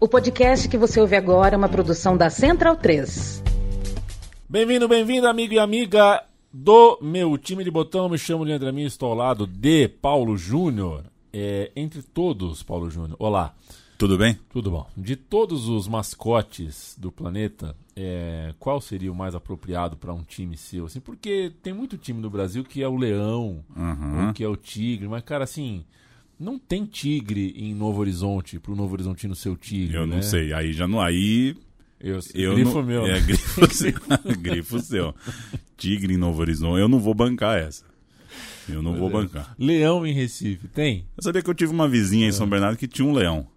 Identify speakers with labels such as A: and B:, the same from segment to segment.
A: O podcast que você ouve agora é uma produção da Central 3.
B: Bem-vindo, bem-vindo, amigo e amiga do meu time de botão. Me chamo Leandro Amin, estou ao lado de Paulo Júnior. É, entre todos, Paulo Júnior. Olá.
C: Tudo bem?
B: Tudo bom. De todos os mascotes do planeta, é, qual seria o mais apropriado para um time seu? Assim, porque tem muito time no Brasil que é o leão,
C: Uhum.
B: ou que é o tigre, mas, cara, assim, não tem tigre em Novo Horizonte, pro Novo Horizontino ser o tigre.
C: Eu não
B: né?
C: sei. Aí já não. Aí.
B: Eu,
C: Eu
B: grifo
C: não,
B: meu.
C: É,
B: né?
C: grifo seu. grifo seu. Tigre em Novo Horizonte. Eu não vou bancar essa. Eu não vou bancar.
B: Leão em Recife, tem?
C: Eu sabia que eu tive uma vizinha em. São Bernardo que tinha um leão.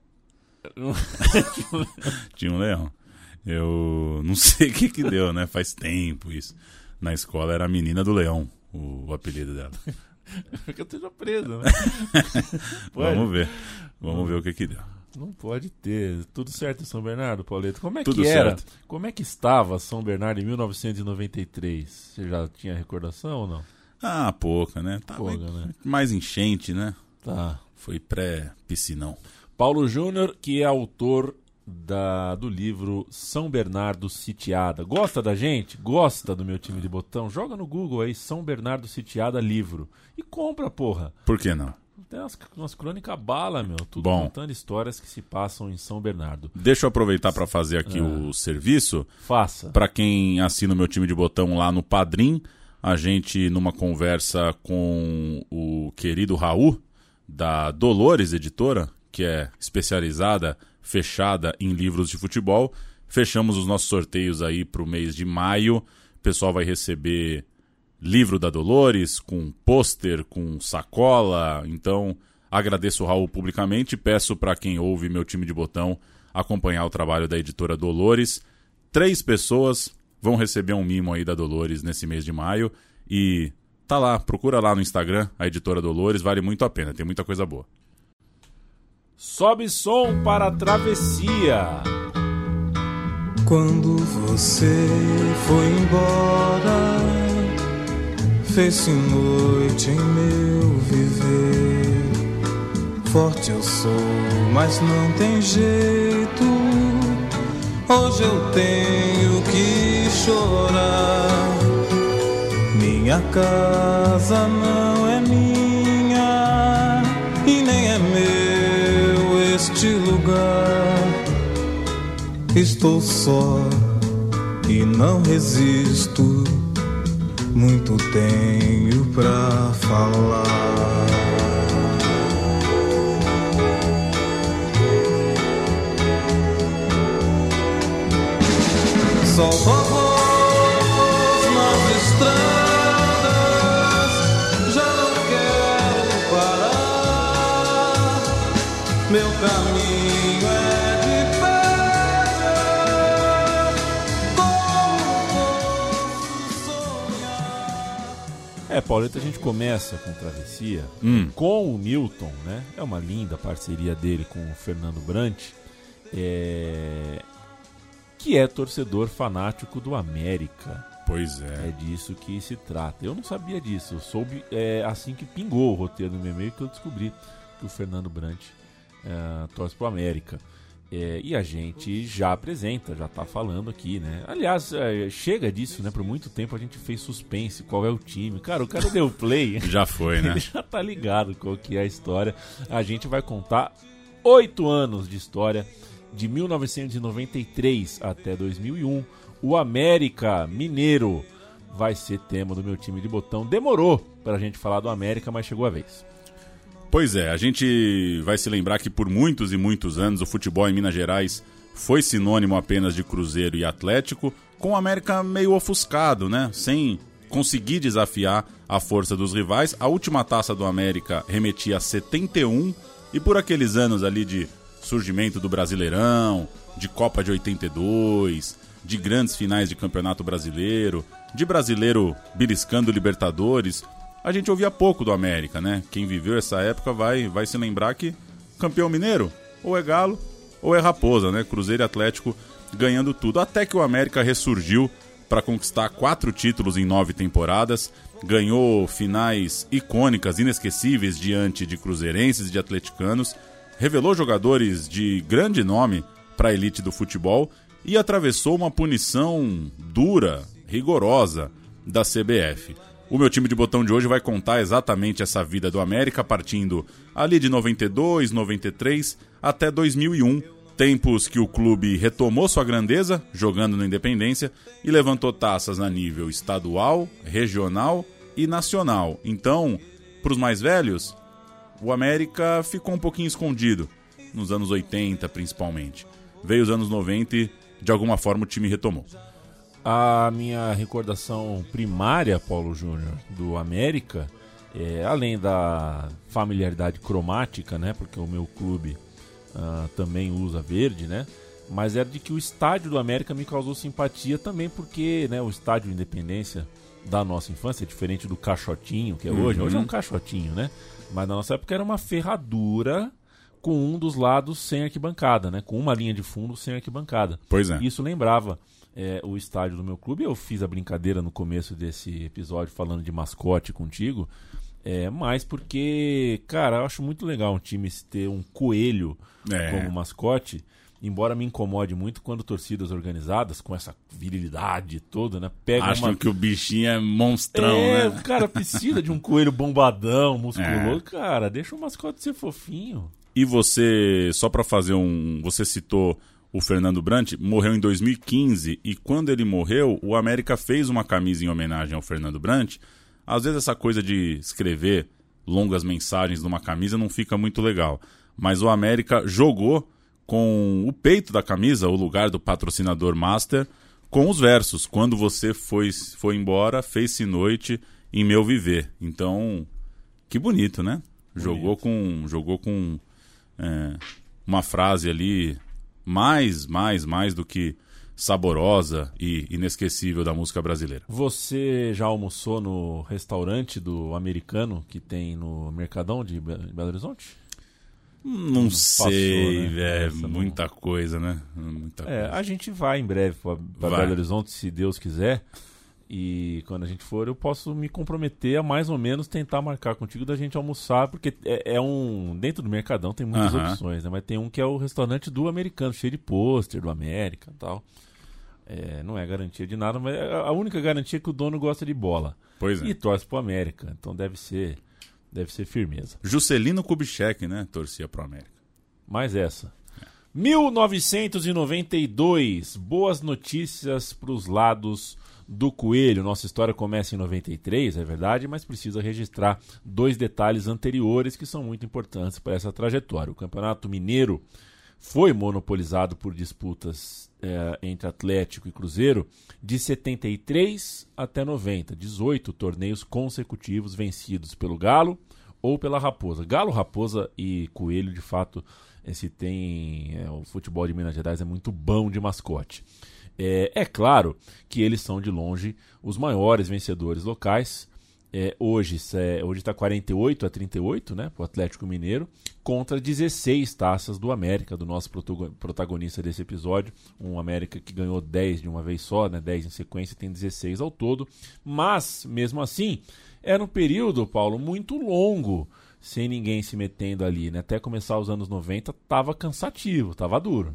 C: Tinha um leão. Eu não sei o que que deu, né? Faz tempo isso. Na escola era a menina do leão, o, o apelido dela.
B: Porque eu esteja preso, né?
C: Vamos ver. Vamos ver o que que deu.
B: Não pode ter. Tudo certo em São Bernardo, Pauleto? Como é
C: Tudo
B: que era?
C: certo.
B: Como é que estava São Bernardo em 1993? Você já tinha recordação ou não?
C: Ah, pouca, né? Tava
B: Pouca, né?
C: mais enchente, né?
B: Tá.
C: Foi pré-piscinão.
B: Paulo Júnior, que é autor da, do livro São Bernardo Sitiada. Gosta da gente? Gosta do meu time de botão? Joga no Google aí, São Bernardo Sitiada livro. E compra, porra.
C: Por que não?
B: Tem umas, umas crônicas bala, meu. Tudo
C: Bom.
B: contando histórias que se passam em São Bernardo.
C: Deixa eu aproveitar para fazer aqui
B: Ah.
C: o serviço.
B: Faça.
C: Para quem assina o meu time de botão lá no Padrim, a gente, numa conversa com o querido Raul, da Dolores Editora, que é especializada, fechada em livros de futebol, fechamos os nossos sorteios aí para o mês de maio. O pessoal vai receber livro da Dolores, com pôster, com sacola. Então, agradeço o Raul publicamente peço para quem ouve meu time de botão acompanhar o trabalho da editora Dolores. Três pessoas vão receber um mimo aí da Dolores nesse mês de maio. E tá lá, procura lá no Instagram a editora Dolores, vale muito a pena, tem muita coisa boa.
B: Sobe som para a travessia.
D: Quando você foi embora, fez-se noite em meu viver. Forte eu sou, mas não tem jeito. Hoje eu tenho que chorar. Minha casa não é minha e nem é meu este lugar. Estou só e não resisto. Muito tenho pra falar. Solto a é de pedra, como posso sonhar?
B: É, Pauleta, a gente começa com Travessia
C: Hum.
B: com o Milton, né? É uma linda parceria dele com o Fernando Brant, é... que é torcedor fanático do América.
C: Pois
B: É
C: é.
B: disso que se trata. Eu não sabia disso. Eu soube é, assim que pingou o roteiro no meu e-mail que eu descobri que o Fernando Brant é, torce pro América. É, e a gente já apresenta, já tá falando aqui, né? Aliás, é, chega disso, né? Por muito tempo a gente fez suspense, qual é o time. Cara, o cara deu play.
C: Já foi, né?
B: Ele já tá ligado qual que é a história. A gente vai contar oito anos de história, de 1993 até 2001. O América Mineiro vai ser tema do meu time de botão. Demorou pra gente falar do América, mas chegou a vez.
C: Pois é, a gente vai se lembrar que por muitos e muitos anos o futebol em Minas Gerais foi sinônimo apenas de Cruzeiro e Atlético, com o América meio ofuscado, né? Sem conseguir desafiar a força dos rivais. A última taça do América remetia a 71 e por aqueles anos ali de surgimento do Brasileirão, de Copa de 82, de grandes finais de Campeonato Brasileiro, de brasileiro beliscando Libertadores, a gente ouvia pouco do América, né? Quem viveu essa época vai, vai se lembrar que campeão mineiro ou é Galo ou é Raposa, né? Cruzeiro e Atlético ganhando tudo. Até que o América ressurgiu para conquistar quatro títulos em nove temporadas, ganhou finais icônicas, inesquecíveis diante de cruzeirenses e de atleticanos, revelou jogadores de grande nome para a elite do futebol e atravessou uma punição dura, rigorosa da CBF. O meu time de botão de hoje vai contar exatamente essa vida do América, partindo ali de 92, 93 até 2001, tempos que o clube retomou sua grandeza, jogando na Independência, e levantou taças a nível estadual, regional e nacional. Então, para os mais velhos, o América ficou um pouquinho escondido, nos anos 80 principalmente. Veio os anos 90 e, de alguma forma, o time retomou.
B: A minha recordação primária, Paulo Júnior, do América, é, além da familiaridade cromática, né? Porque o meu clube ah, também usa verde, né? Mas era de que o estádio do América me causou simpatia também porque né, o estádio Independência da nossa infância, é diferente do caixotinho que é hoje, hoje é um caixotinho, né? Mas na nossa época era uma ferradura com um dos lados sem arquibancada, né? Com uma linha de fundo sem arquibancada.
C: Pois é.
B: Isso lembrava é, o estádio do meu clube. Eu fiz a brincadeira no começo desse episódio falando de mascote contigo. É, mas porque, cara, eu acho muito legal um time ter um coelho
C: É.
B: como mascote. Embora me incomode muito quando torcidas organizadas, com essa virilidade toda, né? Pegam
C: Acham
B: uma...
C: que o bichinho é monstrão,
B: é,
C: né?
B: o cara precisa de um coelho bombadão, musculoso. Cara, deixa o mascote ser fofinho.
C: E você, só para fazer um. Você citou o Fernando Brant, morreu em 2015 e quando ele morreu, o América fez uma camisa em homenagem ao Fernando Brant. Às vezes essa coisa de escrever longas mensagens numa camisa não fica muito legal. Mas o América jogou com o peito da camisa, o lugar do patrocinador master, com os versos. Quando você foi, foi embora, fez-se noite em meu viver. Então, que bonito, né? Jogou com, jogou com é, uma frase ali mais, mais, mais do que saborosa e inesquecível da música brasileira.
B: Você já almoçou no restaurante do americano que tem no Mercadão de Be- Belo Horizonte?
C: Não, sei,
B: né?
C: velho.
B: Essa não-
C: muita coisa, né? Muita
B: É,
C: coisa.
B: a gente vai em breve para. Belo Horizonte, se Deus quiser. E quando a gente for, eu posso me comprometer a mais ou menos tentar marcar contigo da gente almoçar, porque é, é um. Dentro do Mercadão tem muitas
C: Aham.
B: opções, né? Mas tem um que é o restaurante do americano, cheio de pôster do América e tal. É, não é garantia de nada, mas é a única garantia é que o dono gosta de bola.
C: Pois é.
B: E torce pro América. Então deve ser, deve ser firmeza.
C: Juscelino Kubitschek, né? Torcia pro América.
B: Mais essa. 1992. Boas notícias para os lados do Coelho. Nossa história começa em 93, é verdade, mas precisa registrar dois detalhes anteriores que são muito importantes para essa trajetória. O Campeonato Mineiro foi monopolizado por disputas eh, entre Atlético e Cruzeiro de 73 até 90, 18 torneios consecutivos vencidos pelo Galo ou pela Raposa. Galo, Raposa e Coelho, de fato, eh, se tem eh, o futebol de Minas Gerais é muito bom de mascote. É, é claro que eles são de longe os maiores vencedores locais. É, hoje hoje está 48 a 38, né, para o Atlético Mineiro, contra 16 taças do América, do nosso protago- protagonista desse episódio. Um América que ganhou 10 de uma vez só, né, 10 em sequência, tem 16 ao todo. Mas, mesmo assim, era um período, Paulo, muito longo, sem ninguém se metendo ali. Né? Até começar os anos 90, tava cansativo, tava duro.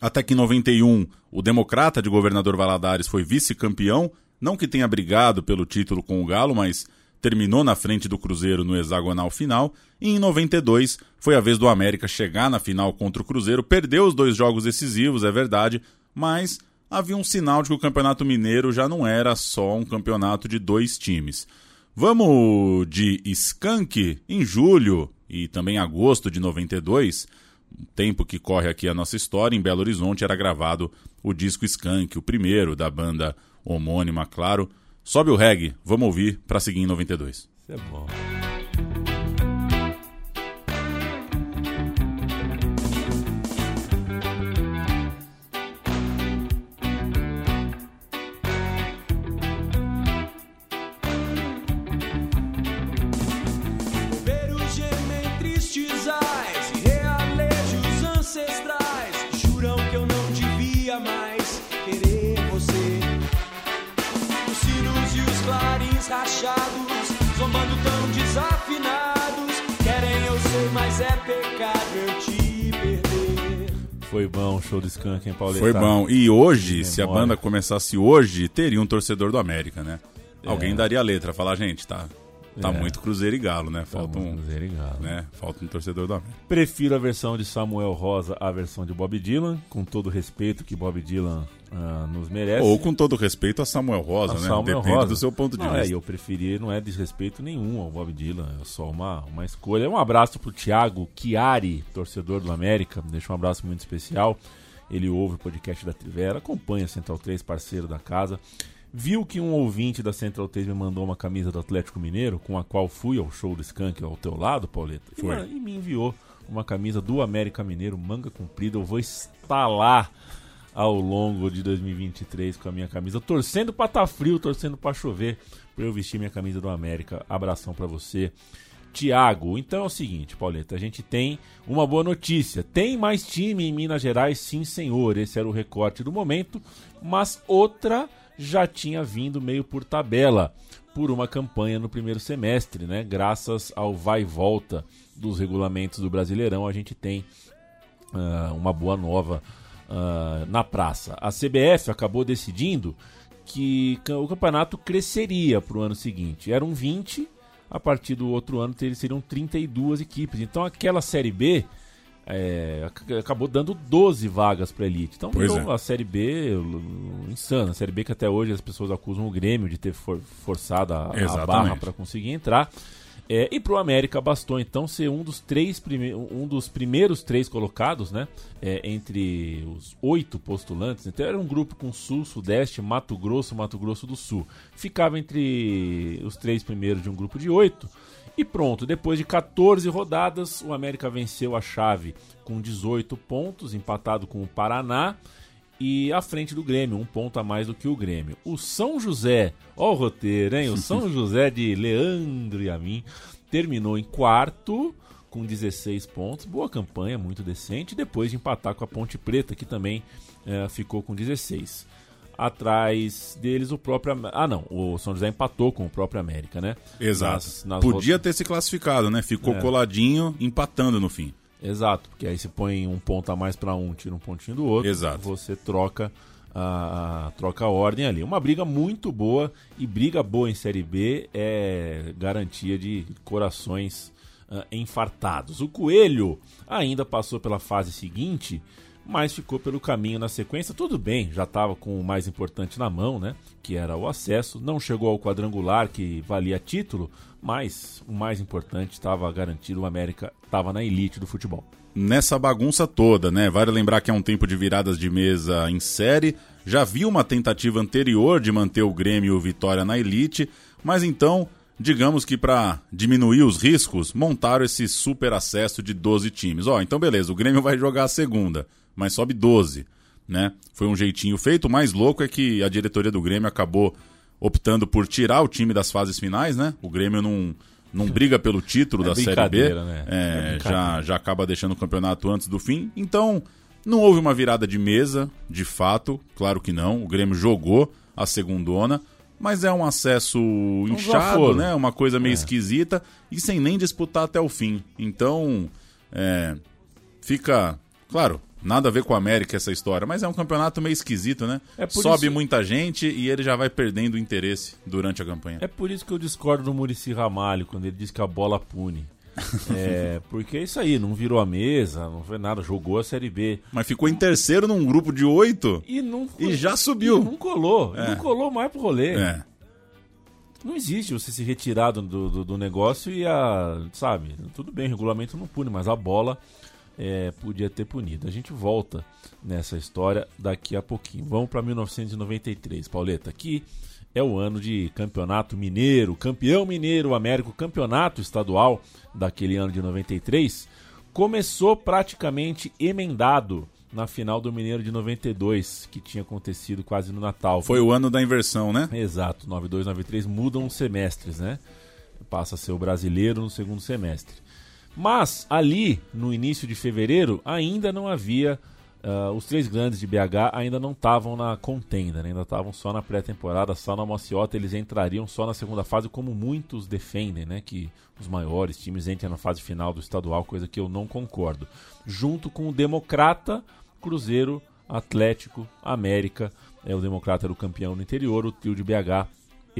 C: Até que em 91, o democrata de governador Valadares foi vice-campeão, não que tenha brigado pelo título com o Galo, mas terminou na frente do Cruzeiro no hexagonal final. E em 92, foi a vez do América chegar na final contra o Cruzeiro, perdeu os dois jogos decisivos, é verdade, mas havia um sinal de que o Campeonato Mineiro já não era só um campeonato de dois times. Vamos de Skank em julho e também agosto de 92 o tempo que corre aqui a nossa história, em Belo Horizonte era gravado o disco Skank, o primeiro da banda homônima, claro. Sobe o reggae, vamos ouvir para seguir em 92.
B: Isso é bom. Foi bom o show do Skank, hein, Pauleta?
C: Foi bom. E hoje, se a banda começasse hoje, teria um torcedor do América, né?
B: É.
C: Alguém daria a letra, falar, gente, tá, tá
B: É.
C: muito Cruzeiro e Galo, né?
B: Tá
C: Falta um,
B: Cruzeiro e Galo.
C: né? Falta um torcedor do América.
B: Prefiro a versão de Samuel Rosa à versão de Bob Dylan, com todo o respeito que Bob Dylan ah, nos merece.
C: Ou com todo respeito a Samuel Rosa,
B: A
C: né?
B: Samuel
C: Depende
B: Rosa.
C: do seu ponto de
B: não, É,
C: vista.
B: eu preferi, não é desrespeito nenhum ao Bob Dylan, é só uma, uma escolha. Um abraço pro Thiago Chiari, torcedor do América, deixa um abraço muito especial. Ele ouve o podcast da Trivera, acompanha Central 3, parceiro da casa. Viu que um ouvinte da Central 3 me mandou uma camisa do Atlético Mineiro, com a qual fui ao show do Skank ao teu lado, Pauleta. E, e me enviou uma camisa do América Mineiro, manga comprida. Eu vou instalar ao longo de 2023 com a minha camisa, torcendo pra tá frio, torcendo pra chover, pra eu vestir minha camisa do América. Abração pra você, Tiago. Então é o seguinte, Pauleta, a gente tem uma boa notícia. Tem mais time em Minas Gerais, sim, senhor. Esse era o recorte do momento, mas outra já tinha vindo meio por tabela, por uma campanha no primeiro semestre, né? Graças ao vai e volta dos regulamentos do Brasileirão, a gente tem ah, uma boa nova ah, na praça. A CBF acabou decidindo que o campeonato cresceria para o ano seguinte. Eram 20, a partir do outro ano seriam 32 equipes. Então aquela Série B é, ac- acabou dando 12 vagas para elite. Então
C: é.
B: a Série B insana. A Série B que até hoje as pessoas acusam o Grêmio de ter for- forçado a, a barra para conseguir entrar. É, e pro América bastou então ser um dos três prime um dos primeiros três colocados, né? é, entre os oito postulantes. Então era um grupo com Sul, Sudeste, Mato Grosso, Mato Grosso do Sul. Ficava entre os três primeiros de um grupo de oito. E pronto, depois de 14 rodadas, o América venceu a chave com 18 pontos, empatado com o Paraná e à frente do Grêmio, um ponto a mais do que o Grêmio. O São José, ó o roteiro, hein? O São José de Leandro e a mim terminou em quarto com 16 pontos, boa campanha, muito decente, depois de empatar com a Ponte Preta, que também eh, ficou com 16. Atrás deles o próprio. Ah, não, o São José empatou com o próprio América, né?
C: Exato.
B: Nas- nas
C: Podia ter se classificado, né? Ficou
B: É.
C: coladinho, empatando no fim.
B: Exato, porque aí você põe um ponto a mais para um, tira um pontinho do outro.
C: Exato.
B: Você troca a, a- troca a ordem ali. Uma briga muito boa e briga boa em Série B é garantia de corações ah, enfartados. O Coelho ainda passou pela fase seguinte, mas ficou pelo caminho na sequência. Tudo bem, já estava com o mais importante na mão, né? Que era o acesso. Não chegou ao quadrangular que valia título, mas o mais importante estava garantido. O América estava na elite do futebol.
C: Nessa bagunça toda, né? Vale lembrar que é um tempo de viradas de mesa em série. Já vi uma tentativa anterior de manter o Grêmio o Vitória na elite, mas então, digamos que para diminuir os riscos, montaram esse super acesso de 12 times. Ó, então beleza, o Grêmio vai jogar a segunda, mas sobe 12, né? Foi um jeitinho feito. O mais louco é que a diretoria do Grêmio acabou optando por tirar o time das fases finais, né? O Grêmio não, não briga pelo título
B: É
C: da Série B.
B: né? É
C: É, já, já acaba deixando o campeonato antes do fim. Então, não houve uma virada de mesa, de fato, claro que não. O Grêmio jogou a segundona, mas é um acesso inchado, né? Uma coisa meio
B: É.
C: esquisita e sem nem disputar até o fim. Então, é, fica, claro, nada a ver com a América essa história, mas é um campeonato meio esquisito, né?
B: É
C: Sobe
B: isso-
C: muita gente e ele já vai perdendo o interesse durante a campanha.
B: É por isso que eu discordo do Murici Ramalho quando ele diz que a bola pune. é, porque é isso aí, não virou a mesa, não foi nada, jogou a Série B.
C: Mas ficou em terceiro num grupo de oito.
B: E não
C: E já subiu.
B: e não colou,
C: É.
B: não colou mais pro rolê.
C: É.
B: Não existe você se retirar do, do, do negócio e a. Sabe? Tudo bem, regulamento não pune, mas a bola é, podia ter punido. A gente volta nessa história daqui a pouquinho. Vamos para 1993, Pauleta. Aqui é o ano de campeonato mineiro, campeão mineiro, Américo, campeonato estadual daquele ano de 93. Começou praticamente emendado na final do Mineiro de 92, que tinha acontecido quase no Natal.
C: Foi o ano da inversão, né?
B: Exato, 92, 93 mudam os semestres, né? Passa a ser o brasileiro no segundo semestre. Mas ali, no início de fevereiro, ainda não havia Uh, os três grandes de BH ainda não estavam na contenda, né? ainda estavam só na pré-temporada, só na Mociota, eles entrariam só na segunda fase, como muitos defendem, né? Que os maiores times entrem na fase final do estadual, coisa que eu não concordo. Junto com o Democrata, Cruzeiro, Atlético, América, é, o Democrata era o campeão no interior, o trio de BH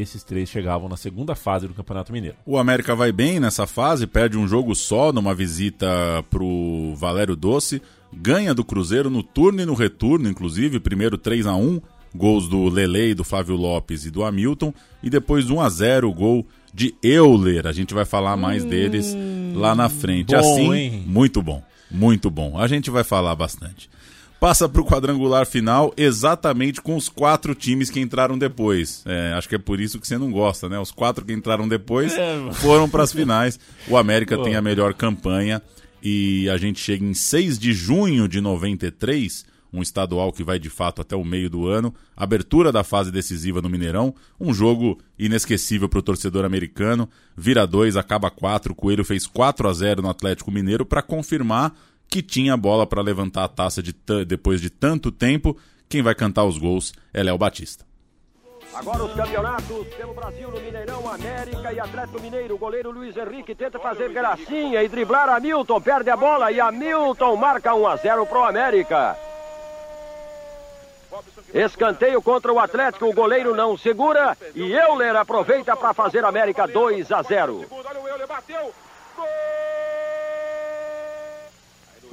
B: esses três chegavam na segunda fase do Campeonato Mineiro.
C: O América vai bem nessa fase, perde um jogo só numa visita pro Valério Doce, ganha do Cruzeiro no turno e no retorno, inclusive, primeiro 3 a 1 gols do Lele, do Flávio Lopes e do Hamilton, e depois 1 a 0 o gol de Euler. A gente vai falar mais hum, deles lá na frente.
B: Bom,
C: assim,
B: hein?
C: muito bom, muito bom. A gente vai falar bastante. Passa para o quadrangular final exatamente com os quatro times que entraram depois. É, acho que é por isso que você não gosta, né? Os quatro que entraram depois
B: É.
C: foram para as finais. O América tem a melhor campanha e a gente chega em 6 de junho de 93, um estadual que vai de fato até o meio do ano, abertura da fase decisiva no Mineirão, um jogo inesquecível para o torcedor americano, vira 2, acaba 4, o Coelho fez 4 a 0 no Atlético Mineiro para confirmar que tinha bola para levantar a taça de depois de tanto tempo. Quem vai cantar os gols é Léo Batista.
E: Agora os campeonatos pelo Brasil no Mineirão, América e Atlético Mineiro. O goleiro Luiz Henrique tenta fazer gracinha e driblar Hamilton, perde a bola e Hamilton marca 1 a 0 pro América. Escanteio contra o Atlético, o goleiro não segura e Euler aproveita para fazer América 2 a 0. O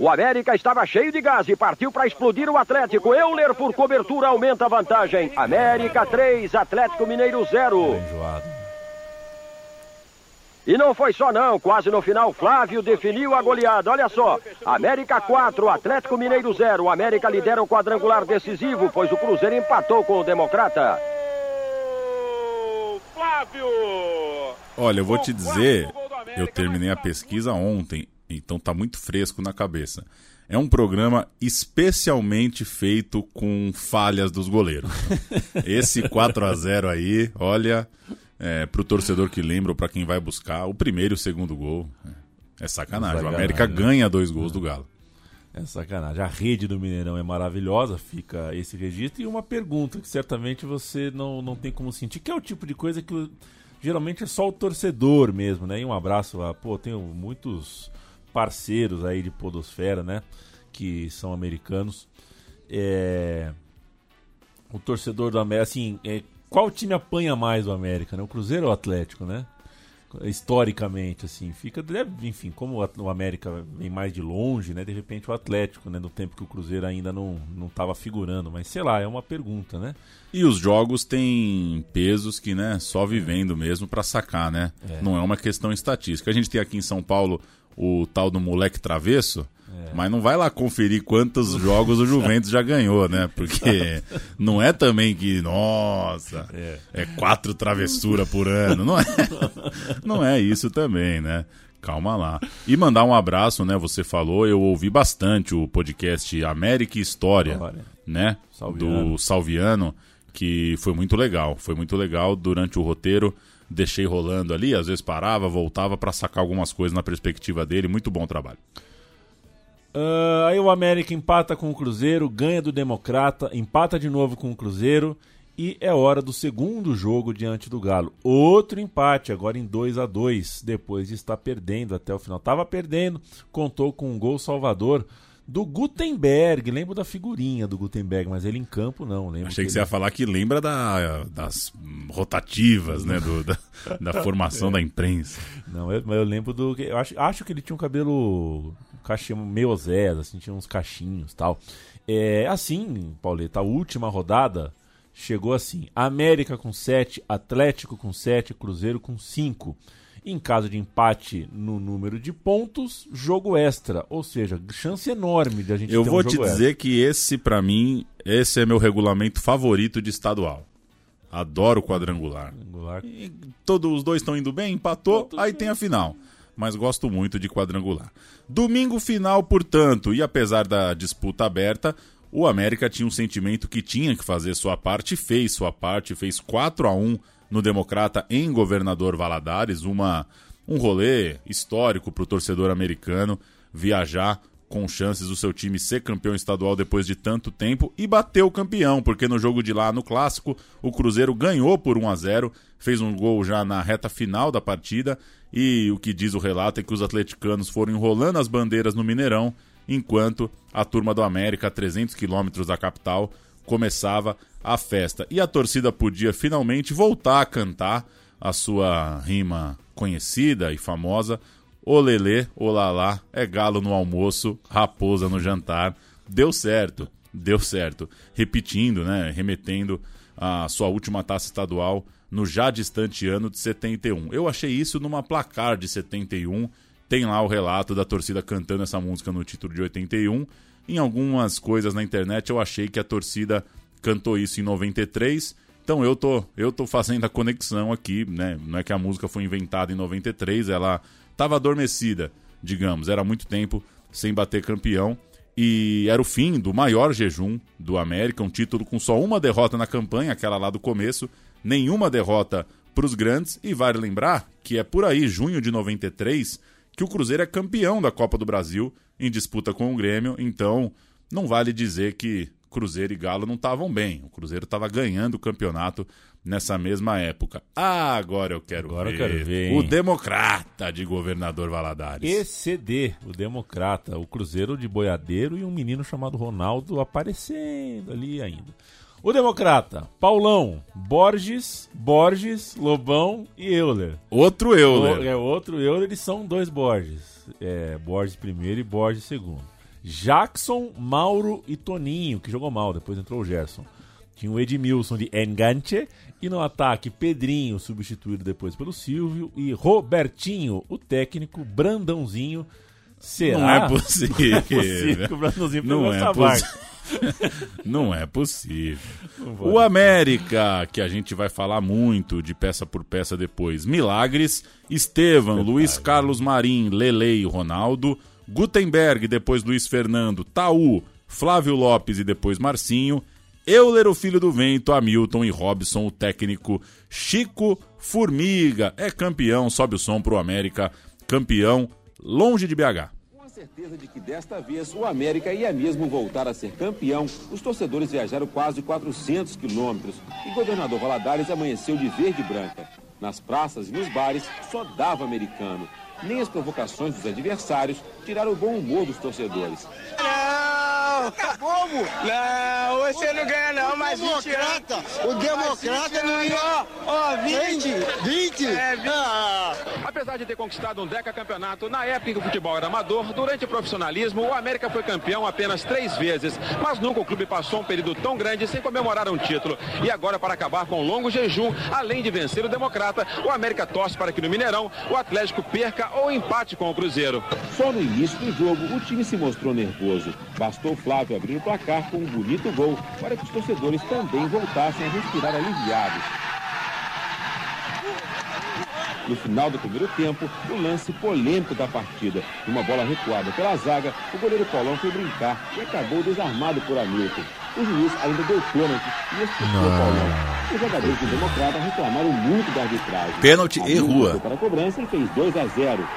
E: América estava cheio de gás e partiu para explodir o Atlético. Euler por cobertura aumenta a vantagem. América 3, Atlético Mineiro 0. E não foi só não, quase no final Flávio definiu a goleada. Olha só, América 4, Atlético Mineiro 0. O América lidera o quadrangular decisivo, pois o Cruzeiro empatou com o Democrata.
D: Flávio!
C: Olha, eu vou te dizer, eu terminei a pesquisa ontem, então tá muito fresco na cabeça. É um programa especialmente feito com falhas dos goleiros. Esse 4 a 0 aí, olha, é, pro torcedor que lembra ou pra quem vai buscar, o primeiro e o segundo gol. É sacanagem. O
B: Sacanagem,
C: América
B: né?
C: ganha dois gols do Galo.
B: É sacanagem. A rede do Mineirão é maravilhosa, fica esse registro. E uma pergunta que certamente você não, não tem como sentir, que é o tipo de coisa que geralmente é só o torcedor mesmo, né? E um abraço a, pô, tenho muitos parceiros aí de Podosfera, né? Que são americanos. É... O torcedor do América, assim, é, qual time apanha mais do América, né? O Cruzeiro ou o Atlético, né? historicamente, assim, fica, deve- enfim, como o- o América vem mais de longe, né, de repente o Atlético, né, no tempo que o Cruzeiro ainda não não estava figurando, mas sei lá, é uma pergunta, né?
C: E os jogos têm pesos que, né, só vivendo mesmo pra sacar, né?
B: É.
C: Não é uma questão estatística. A gente tem aqui em São Paulo o tal do moleque travesso,
B: É.
C: mas não vai lá conferir quantos jogos o Juventus já ganhou, né? Porque não é também que, nossa, é, quatro travessuras por ano. Não é, não é isso também, né? Calma lá. E mandar um abraço, né? Você falou, eu ouvi bastante o podcast América e História,
B: História.
C: né?
B: Salviano.
C: Do Salviano, que foi muito legal. Foi muito legal durante o roteiro. Deixei rolando ali, às vezes parava, voltava pra sacar algumas coisas na perspectiva dele. Muito bom trabalho.
B: Ah, aí o América empata com o Cruzeiro, ganha do Democrata, empata de novo com o Cruzeiro e é hora do segundo jogo diante do Galo. Outro empate, agora em 2 a 2 depois de estar perdendo até o final. Tava perdendo, contou com um gol salvador do Gutenberg. Lembro da figurinha do Gutenberg, mas ele em campo não. Lembro
C: Achei que
B: ele-
C: você ia falar que lembra da- das rotativas, né? do- da, da formação da imprensa.
B: Não, eu, mas eu lembro do. Eu acho, acho que ele tinha um cabelo. Cachinho meio Zé, assim, tinha uns cachinhos tal. É, assim, Pauleta, a última rodada chegou assim: América com 7, Atlético com 7, Cruzeiro com 5. Em caso de empate no número de pontos, jogo extra. Ou seja, chance enorme de a gente
C: Eu
B: ter
C: vou
B: um
C: te
B: jogo
C: dizer que esse, pra mim, esse é meu regulamento favorito de estadual. Adoro quadrangular.
B: extra.
C: E todos os dois estão indo bem, empatou, aí tem a final. Mas gosto muito de quadrangular. Domingo final, portanto, e apesar da disputa aberta, o América tinha um sentimento que tinha que fazer sua parte, fez sua parte, fez 4 a 1 no Democrata em Governador Valadares, uma um rolê histórico para o torcedor americano viajar com chances do seu time ser campeão estadual depois de tanto tempo e bateu o campeão, porque no jogo de lá no clássico o Cruzeiro ganhou por 1 a 0, fez um gol já na reta final da partida e o que diz o relato é que os atleticanos foram enrolando as bandeiras no Mineirão, enquanto a turma do América, a 300 quilômetros da capital, começava a festa. E a torcida podia finalmente voltar a cantar a sua rima conhecida e famosa, Olelê, olalá, é galo no almoço, raposa no jantar. Deu certo, deu certo. Repetindo, né, remetendo a sua última taça estadual no já distante ano de 71. Eu achei isso numa placar de 71. Tem lá o relato da torcida cantando essa música no título de 81. Em algumas coisas na internet eu achei que a torcida cantou isso em 93. Então eu tô, eu tô fazendo a conexão aqui, né? Não é que a música foi inventada em 93, ela estava adormecida, digamos, era muito tempo sem bater campeão. E era o fim do maior jejum do América, um título com só uma derrota na campanha, aquela lá do começo, nenhuma derrota para os grandes. E vale lembrar que é por aí, junho de 93, que o Cruzeiro é campeão da Copa do Brasil em disputa com o Grêmio, então não vale dizer que Cruzeiro e Galo não estavam bem. O Cruzeiro estava ganhando o campeonato nessa mesma época. Ah, agora eu quero
B: Agora
C: ver.
B: eu quero ver,
C: o democrata de governador Valadares.
B: ECD, o Democrata, o Cruzeiro de Boiadeiro e um menino chamado Ronaldo aparecendo ali ainda. O Democrata, Paulão, Borges, Borges, Lobão e Euler.
C: Outro Euler.
B: O- é outro Euler, eles são dois Borges. É, Borges primeiro e Borges segundo. Jackson, Mauro e Toninho, que jogou mal, depois entrou o Gerson. Tinha o Edmilson de Enganche e no ataque Pedrinho, substituído depois pelo Silvio, e Robertinho, o técnico Brandãozinho. Será?
C: Não é possível.
B: Não é possível que o
C: Não é possível. Não é possível.
B: vai.
C: O América, que a gente vai falar muito de peça por peça depois. Milagres, Estevam, Luiz Carlos Marim, Lele e Ronaldo, Gutenberg, depois Luiz Fernando, Taú, Flávio Lopes e depois Marcinho, Euler, o filho do vento, Hamilton e Robson, o técnico Chico Formiga. É campeão, sobe o som pro América, campeão longe de BH.
F: Certeza de que desta vez o América ia mesmo voltar a ser campeão, os torcedores viajaram quase 400 quilômetros e governador Valadares amanheceu de verde e branca. Nas praças e nos bares só dava americano. Nem as provocações dos adversários tiraram o bom humor dos torcedores.
D: Não! Como? Não, você não ganha não, mas 20
G: democrata,
D: anos.
G: o democrata não ia-
D: Ó, ó, 20.
G: 20?
D: É, 20.
F: Apesar de ter conquistado um decacampeonato na época em que o futebol era amador, durante o profissionalismo, o América foi campeão apenas três vezes. Mas nunca o clube passou um período tão grande sem comemorar um título. E agora, para acabar com um longo jejum, além de vencer o Democrata, o América torce para que no Mineirão o Atlético perca ou empate com o Cruzeiro. Só no início do jogo, o time se mostrou nervoso. Bastou Flávio abrir o placar com um bonito gol para que os torcedores também voltassem a respirar aliviados. No final do primeiro tempo, o lance polêmico da partida. Uma bola recuada pela zaga, o goleiro Paulão foi brincar e acabou desarmado por Hamilton. O juiz ainda deu pênalti e expulsou o Paulão. Os jogadores do Democrata reclamaram muito da arbitragem.
C: Pênalti e rua.
F: para a cobrança e fez 2 a 0.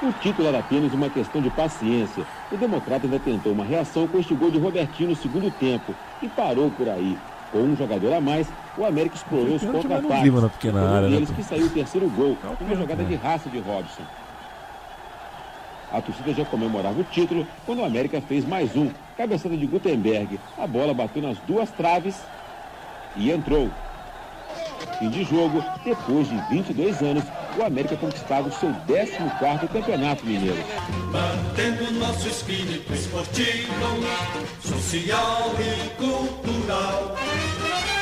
F: O título era apenas uma questão de paciência. O Democrata ainda tentou uma reação com este gol de Robertinho no segundo tempo e parou por aí. Com um jogador a mais, o América explorou os contra-ataques.
B: clima na pequena
F: um
B: área, né,
F: deles
B: pô?
F: que saiu o terceiro gol, uma
B: pênalti,
F: jogada
B: né?
F: de raça de Robson. A torcida já comemorava o título quando o América fez mais um. Cabeçada de Gutenberg. A bola bateu nas duas traves e entrou. Fim de jogo, depois de 22 anos, o América conquistava o seu 14º campeonato mineiro.
D: Mantendo nosso espírito esportivo, social e cultural.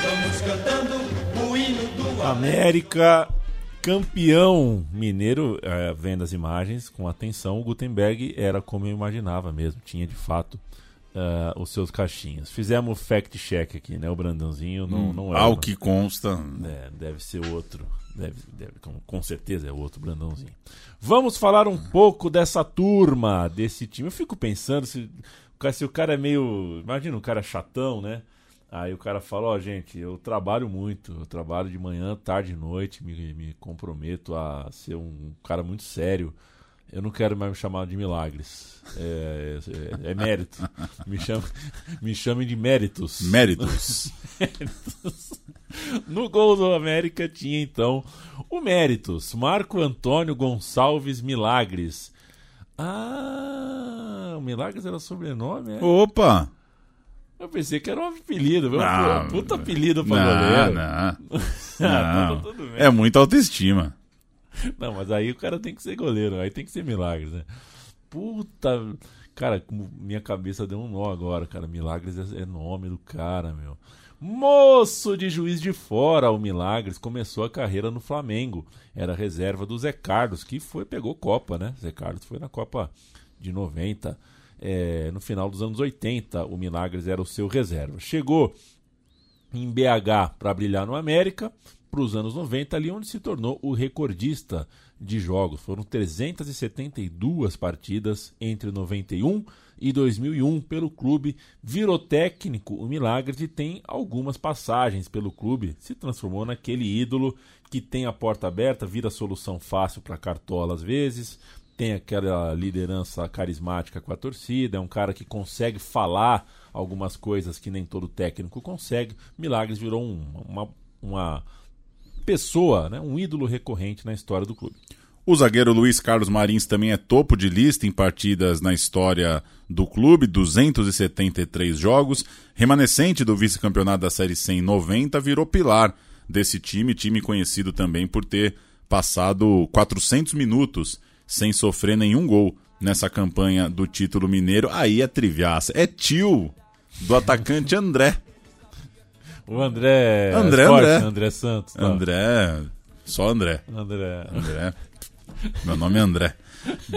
D: Vamos cantando o hino do
B: América campeão mineiro, é, vendo as imagens com atenção, o Gutenberg era como eu imaginava mesmo, tinha de fato é, os seus caixinhos. Fizemos fact check aqui, né? O Brandãozinho não,
C: Hum,
B: não é.
C: ao
B: uma-
C: que consta.
B: É, deve ser outro. Deve, deve- com, com certeza é outro Brandãozinho. Vamos falar um pouco dessa turma, desse time. Eu fico pensando se, o cara- se o cara é meio. Imagina um cara chatão, né? Aí o cara fala, ó, gente, eu trabalho muito, eu trabalho de manhã, tarde e noite, me, me comprometo a ser um cara muito sério. Eu não quero mais me chamar de milagres. É, é, é mérito. Me chame, me chame de méritos.
C: Méritos.
B: Méritos. No gol do América tinha então o Méritos, Marco Antônio Gonçalves Milagres. Ah, o Milagres era sobrenome, é?
C: Opa!
B: Eu pensei que era um apelido, viu?
C: Não,
B: puta apelido pra
C: não,
B: goleiro.
C: não.
B: Ah,
C: Não.
B: bem.
C: É muita autoestima.
B: Não, mas aí o cara tem que ser goleiro, aí tem que ser Milagres, né? Puta. Cara, minha cabeça deu um nó agora, cara. Milagres é é nome do cara, meu. Moço de juiz de fora, o Milagres começou a carreira no Flamengo. Era reserva do Zé Carlos, que foi pegou Copa, né? Zé Carlos foi na Copa de 90. É, no final dos anos 80, o Milagres era o seu reserva. Chegou em BH para brilhar no América, para os anos 90, ali onde se tornou o recordista de jogos. Foram 372 partidas entre 91 e 2001 pelo clube. Virou técnico o Milagres e tem algumas passagens pelo clube. Se transformou naquele ídolo que tem a porta aberta, vira solução fácil para cartola às vezes. Tem aquela liderança carismática com a torcida, é um cara que consegue falar algumas coisas que nem todo técnico consegue. Milagres virou um- uma, uma pessoa, né, um ídolo recorrente na história do clube.
C: O zagueiro Luiz Carlos Marins também é topo de lista em partidas na história do clube, 273 jogos. Remanescente do vice-campeonato da Série C em 90, virou pilar desse time, time conhecido também por ter passado 400 minutos sem sofrer nenhum gol nessa campanha do título mineiro. Aí é triviaça, é tio do atacante André.
B: O André.
C: André,
B: Forte,
C: André.
B: André Santos. tá.
C: André, só André.
B: André.
C: André. Meu nome é André.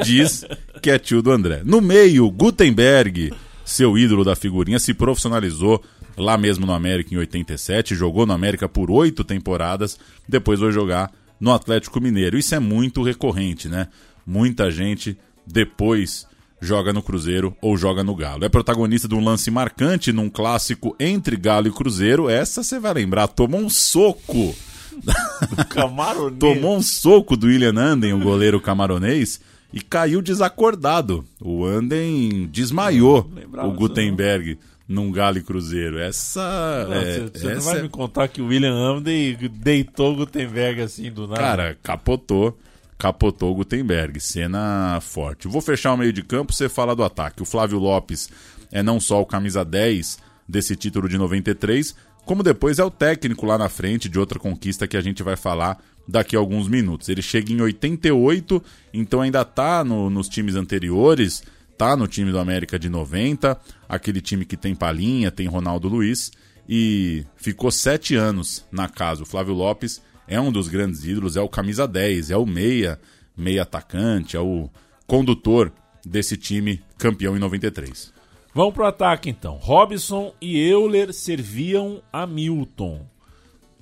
C: Diz que é tio do André. No meio, Gutenberg, seu ídolo da figurinha, se profissionalizou lá mesmo no América em 87, jogou no América por oito temporadas, depois foi jogar no Atlético Mineiro. Isso é muito recorrente, né? Muita gente depois joga no Cruzeiro ou joga no Galo. É protagonista de um lance marcante num clássico entre Galo e Cruzeiro. Essa você vai lembrar, tomou um soco
B: Camaronês.
C: tomou um soco do William Anden, o goleiro camaronês, e caiu desacordado. O Anden desmaiou o Gutenberg num Galo e Cruzeiro. Essa.
B: Não,
C: é,
B: você você não
C: essa
B: vai
C: é-
B: me contar que o William Amden deitou o Gutenberg assim do nada?
C: Cara, capotou. Capotou o Gutenberg. Cena forte. Vou fechar o meio de campo, você fala do ataque. O Flávio Lopes é não só o camisa 10 desse título de 93, como depois é o técnico lá na frente de outra conquista que a gente vai falar daqui a alguns minutos. Ele chega em 88, então ainda tá no- nos times anteriores, tá no time do América de 90, aquele time que tem Palinha, tem Ronaldo Luiz, e ficou sete anos na casa. O Flávio Lopes é um dos grandes ídolos, é o camisa 10, é o meia, meia atacante, é o condutor desse time campeão em 93.
B: Vamos pro ataque então. Robson e Euler serviam a Milton.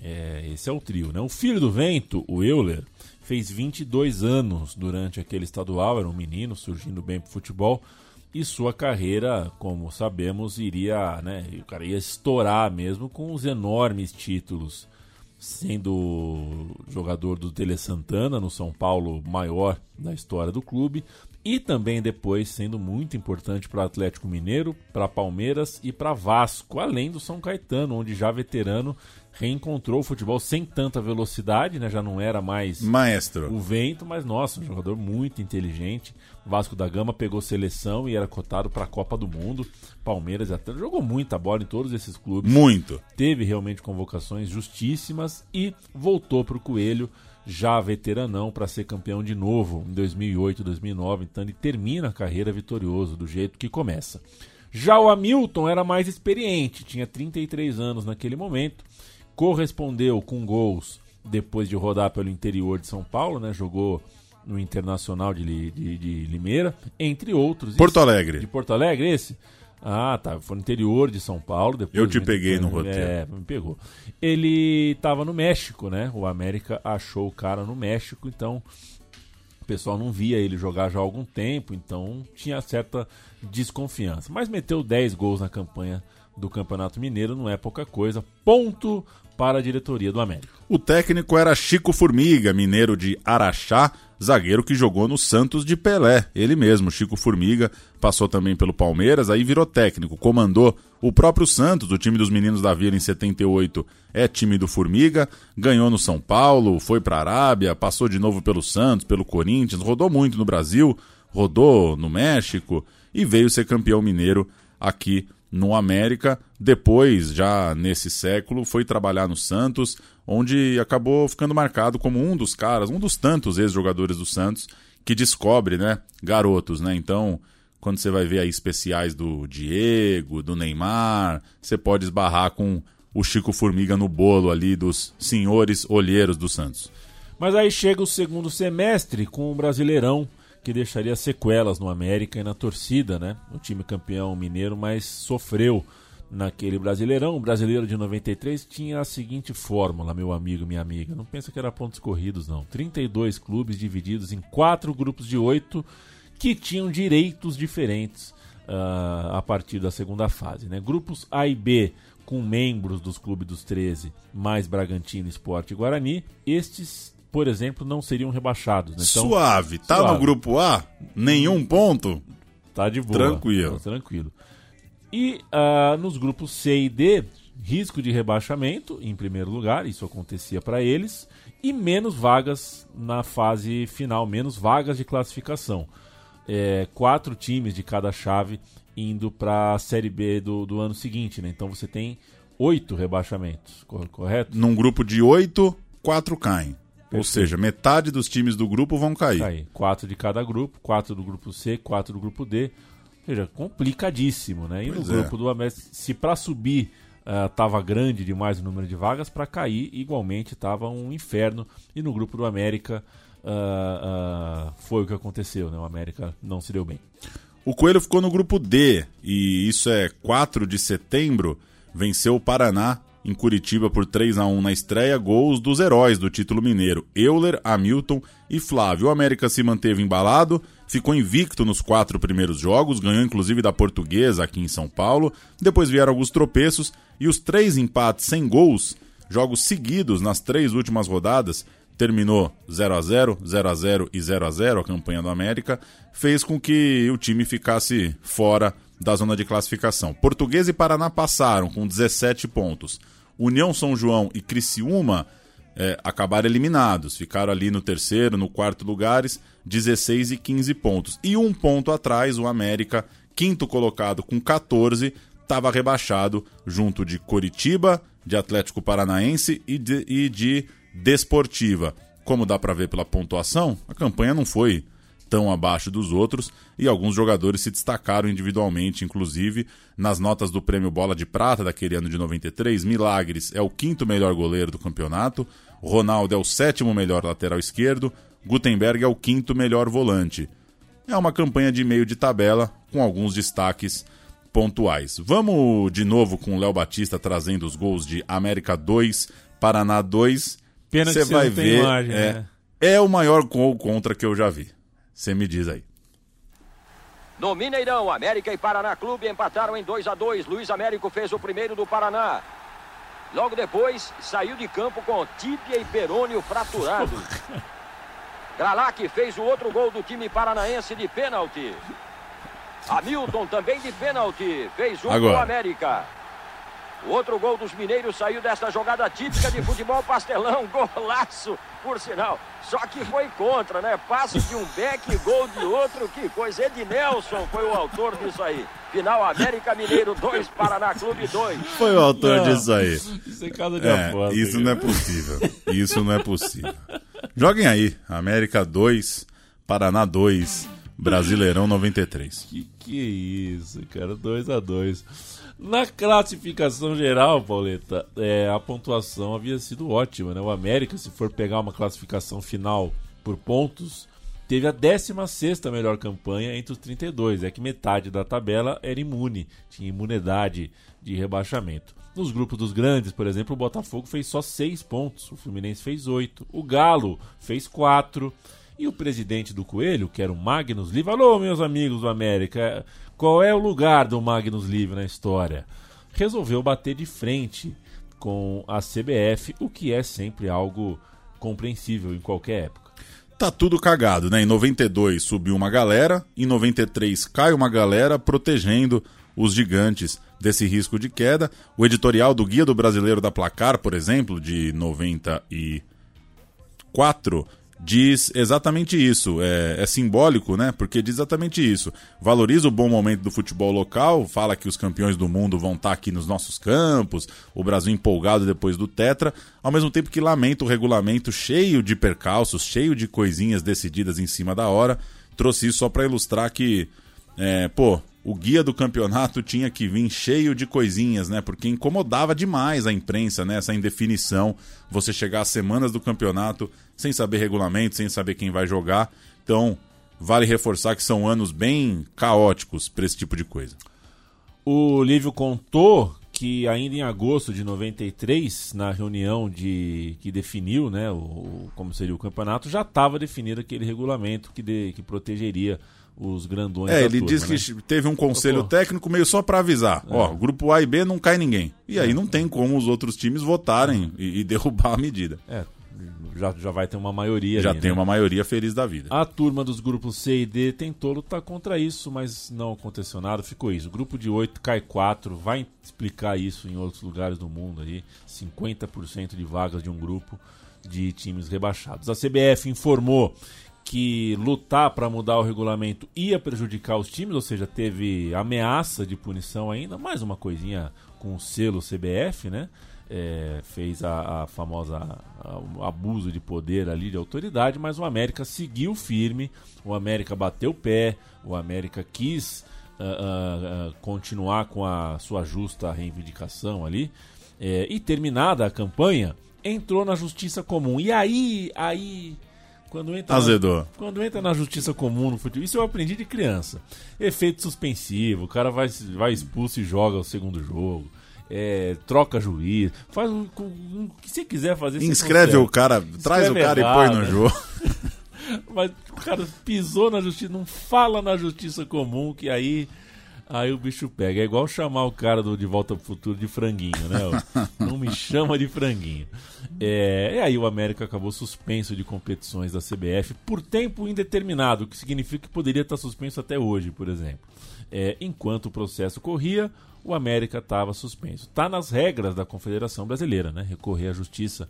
B: É, esse é o trio, né? O filho do vento, o Euler, fez 22 anos durante aquele estadual, era um menino surgindo bem pro futebol. E sua carreira, como sabemos, iria, né? O cara ia estourar mesmo com os enormes títulos, sendo jogador do Tele Santana no São Paulo maior da história do clube e também depois sendo muito importante para o Atlético Mineiro, para Palmeiras e para Vasco, além do São Caetano, onde já veterano reencontrou o futebol sem tanta velocidade, né? Já não era mais
C: Maestro.
B: o vento, mas nossa, um jogador muito inteligente. Vasco da Gama pegou seleção e era cotado para a Copa do Mundo. Palmeiras até jogou muita bola em todos esses clubes.
C: Muito.
B: Teve realmente convocações justíssimas e voltou para o Coelho já veteranão para ser campeão de novo em 2008, 2009. Então ele termina a carreira vitorioso do jeito que começa. Já o Hamilton era mais experiente, tinha 33 anos naquele momento, correspondeu com gols depois de rodar pelo interior de São Paulo, né? Jogou no Internacional de, de- de Limeira, entre outros.
C: Porto Alegre.
B: De Porto Alegre, esse? Ah, tá. Foi no interior de São Paulo. Depois
C: Eu te
B: me-
C: peguei no roteiro.
B: É, me pegou. Ele estava no México, né? O América achou o cara no México, então o pessoal não via ele jogar já há algum tempo, então tinha certa desconfiança. Mas meteu 10 gols na campanha do Campeonato Mineiro, não é pouca coisa. Ponto para a diretoria do América.
C: O técnico era Chico Formiga, mineiro de Araxá, zagueiro que jogou no Santos de Pelé. Ele mesmo, Chico Formiga, passou também pelo Palmeiras, aí virou técnico, comandou o próprio Santos, o time dos meninos da Vila em 78, é time do Formiga, ganhou no São Paulo, foi para a Arábia, passou de novo pelo Santos, pelo Corinthians, rodou muito no Brasil, rodou no México e veio ser campeão mineiro aqui no América. Depois, já nesse século, foi trabalhar no Santos, onde acabou ficando marcado como um dos caras, um dos tantos ex-jogadores do Santos que descobre, né, garotos, né? Então, quando você vai ver aí especiais do Diego, do Neymar, você pode esbarrar com o Chico Formiga no bolo ali dos senhores olheiros do Santos.
B: Mas aí chega o segundo semestre com o Brasileirão que deixaria sequelas no América e na torcida, né? O time campeão mineiro, mas sofreu naquele Brasileirão. O brasileiro de 93 tinha a seguinte fórmula, meu amigo, minha amiga. Não pensa que era pontos corridos, não. 32 clubes divididos em quatro grupos de oito que tinham direitos diferentes uh, a partir da segunda fase. Né? Grupos A e B com membros dos clubes dos 13, mais Bragantino, Esporte e Guarani. Estes por exemplo, não seriam rebaixados. Né?
C: Então, suave. Tá suave. no grupo A? Nenhum ponto?
B: Tá de boa.
C: Tranquilo.
B: Tá tranquilo. E uh, nos grupos C e D, risco de rebaixamento em primeiro lugar, isso acontecia para eles, e menos vagas na fase final, menos vagas de classificação. É, quatro times de cada chave indo para a Série B do, do ano seguinte, né? Então você tem oito rebaixamentos, correto?
C: Num grupo de oito, quatro caem. Perfeito. Ou seja, metade dos times do grupo vão cair. cair.
B: Quatro de cada grupo, quatro do grupo C, quatro do grupo D. Ou seja, complicadíssimo, né? E pois no é. grupo do América, se para subir estava uh, grande demais o número de vagas, para cair igualmente estava um inferno. E no grupo do América uh, uh, foi o que aconteceu, né? O América não se deu bem.
C: O Coelho ficou no grupo D, e isso é 4 de setembro, venceu o Paraná em Curitiba por 3 a 1 na estreia, gols dos heróis do título mineiro, Euler, Hamilton e Flávio. O América se manteve embalado, ficou invicto nos quatro primeiros jogos, ganhou inclusive da Portuguesa aqui em São Paulo. Depois vieram alguns tropeços e os três empates sem gols, jogos seguidos nas três últimas rodadas, terminou 0 a 0 0 a 0 e 0 a 0 a campanha do América, fez com que o time ficasse fora da zona de classificação. Portuguesa e Paraná passaram com 17 pontos. União São João e Criciúma é, acabaram eliminados, ficaram ali no terceiro, no quarto lugares, 16 e 15 pontos. E um ponto atrás, o América, quinto colocado com 14, estava rebaixado junto de Coritiba, de Atlético Paranaense e de, e de Desportiva. Como dá para ver pela pontuação, a campanha não foi tão abaixo dos outros e alguns jogadores se destacaram individualmente, inclusive nas notas do prêmio Bola de Prata daquele ano de 93. Milagres é o quinto melhor goleiro do campeonato, Ronaldo é o sétimo melhor lateral esquerdo, Gutenberg é o quinto melhor volante. É uma campanha de meio de tabela com alguns destaques pontuais. Vamos de novo com o Léo Batista trazendo os gols de América 2, Paraná 2.
B: Pena Você vai ver.
C: É,
B: né?
C: é o maior gol contra que eu já vi. Você me diz aí.
E: No Mineirão, América e Paraná Clube empataram em 2 a 2 Luiz Américo fez o primeiro do Paraná. Logo depois, saiu de campo com tíbia e perônio fraturados. Gralac fez o outro gol do time paranaense de pênalti. Hamilton também de pênalti. Fez um Agora. América. O outro gol dos mineiros saiu desta jogada típica de futebol pastelão. Golaço, por sinal. Só que foi contra, né? Passe de um beck, gol de outro. Que coisa. Ednelson foi o autor disso aí. Final América Mineiro 2, Paraná Clube 2.
C: Foi o autor não, disso aí.
B: Isso é casa de
C: é, aposta. Isso não é possível. Isso não é possível. Joguem aí. América 2, Paraná 2, Brasileirão 93.
B: Que que isso, cara. 2 a 2 na classificação geral, Pauleta, é, a pontuação havia sido ótima, né? O América, se for pegar uma classificação final por pontos, teve a 16 melhor campanha entre os 32. É que metade da tabela era imune, tinha imunidade de rebaixamento. Nos grupos dos grandes, por exemplo, o Botafogo fez só 6 pontos, o Fluminense fez 8, o Galo fez 4 E o presidente do Coelho, que era o Magnus Livre, alô, meus amigos do América, qual é o lugar do Magnus Livre na história? Resolveu bater de frente com a CBF, o que é sempre algo compreensível em qualquer época.
C: Tá tudo cagado, né? Em 92 subiu uma galera, em 93 cai uma galera protegendo os gigantes desse risco de queda. O editorial do Guia do Brasileiro da Placar, por exemplo, de 94, diz exatamente isso. É, é, simbólico, né? Porque diz exatamente isso. Valoriza o bom momento do futebol local, fala que os campeões do mundo vão estar aqui nos nossos campos, o Brasil empolgado depois do Tetra, ao mesmo tempo que lamenta o regulamento cheio de percalços, cheio de coisinhas decididas em cima da hora. Trouxe isso só para ilustrar que, é, pô, o guia do campeonato tinha que vir cheio de coisinhas, né? Porque incomodava demais a imprensa, né? Essa indefinição, você chegar às semanas do campeonato sem saber regulamento, sem saber quem vai jogar. Então, vale reforçar que são anos bem caóticos para esse tipo de coisa.
B: O Lívio contou que ainda em agosto de 93, na reunião de que definiu, né, o, como seria o campeonato, já estava definido aquele regulamento que, de, que protegeria os grandões.
C: É, ele turma, disse né? que teve um conselho técnico meio só para avisar. É. Ó, grupo A e B não cai ninguém. E aí é. não tem como os outros times votarem e, e derrubar a medida.
B: É, já, já vai ter uma maioria
C: Já
B: ali,
C: tem
B: né?
C: uma maioria feliz da vida.
B: A turma dos grupos C e D tentou lutar contra isso, mas não aconteceu nada, ficou isso. O grupo de 8 cai 4, vai explicar isso em outros lugares do mundo aí. 50% de vagas de um grupo de times rebaixados. A CBF informou que lutar para mudar o regulamento ia prejudicar os times, ou seja, teve ameaça de punição ainda, mais uma coisinha com o selo CBF, né? É, fez a, a famosa a, o abuso de poder ali de autoridade, mas o América seguiu firme, o América bateu o pé, o América quis uh, uh, uh, continuar com a sua justa reivindicação ali, é, e terminada a campanha, entrou na justiça comum. E aí, aí quando entra,
C: Azedou.
B: Na, quando entra na justiça comum no futebol, isso eu aprendi de criança. Efeito suspensivo, o cara vai, vai expulso e joga o segundo jogo. É, troca juiz, faz o, o, que você quiser fazer.
C: Inscreve o cara, Inscreve traz o cara errado, e põe no jogo.
B: Mas o cara pisou na justiça, não fala na justiça comum, que aí Aí o bicho pega. É igual chamar o cara do De Volta pro Futuro de franguinho, né? Não me chama de franguinho. É, e aí o América acabou suspenso de competições da CBF por tempo indeterminado, o que significa que poderia estar suspenso até hoje, por exemplo. É, enquanto o processo corria, o América estava suspenso. Está nas regras da Confederação Brasileira, né? Recorrer à justiça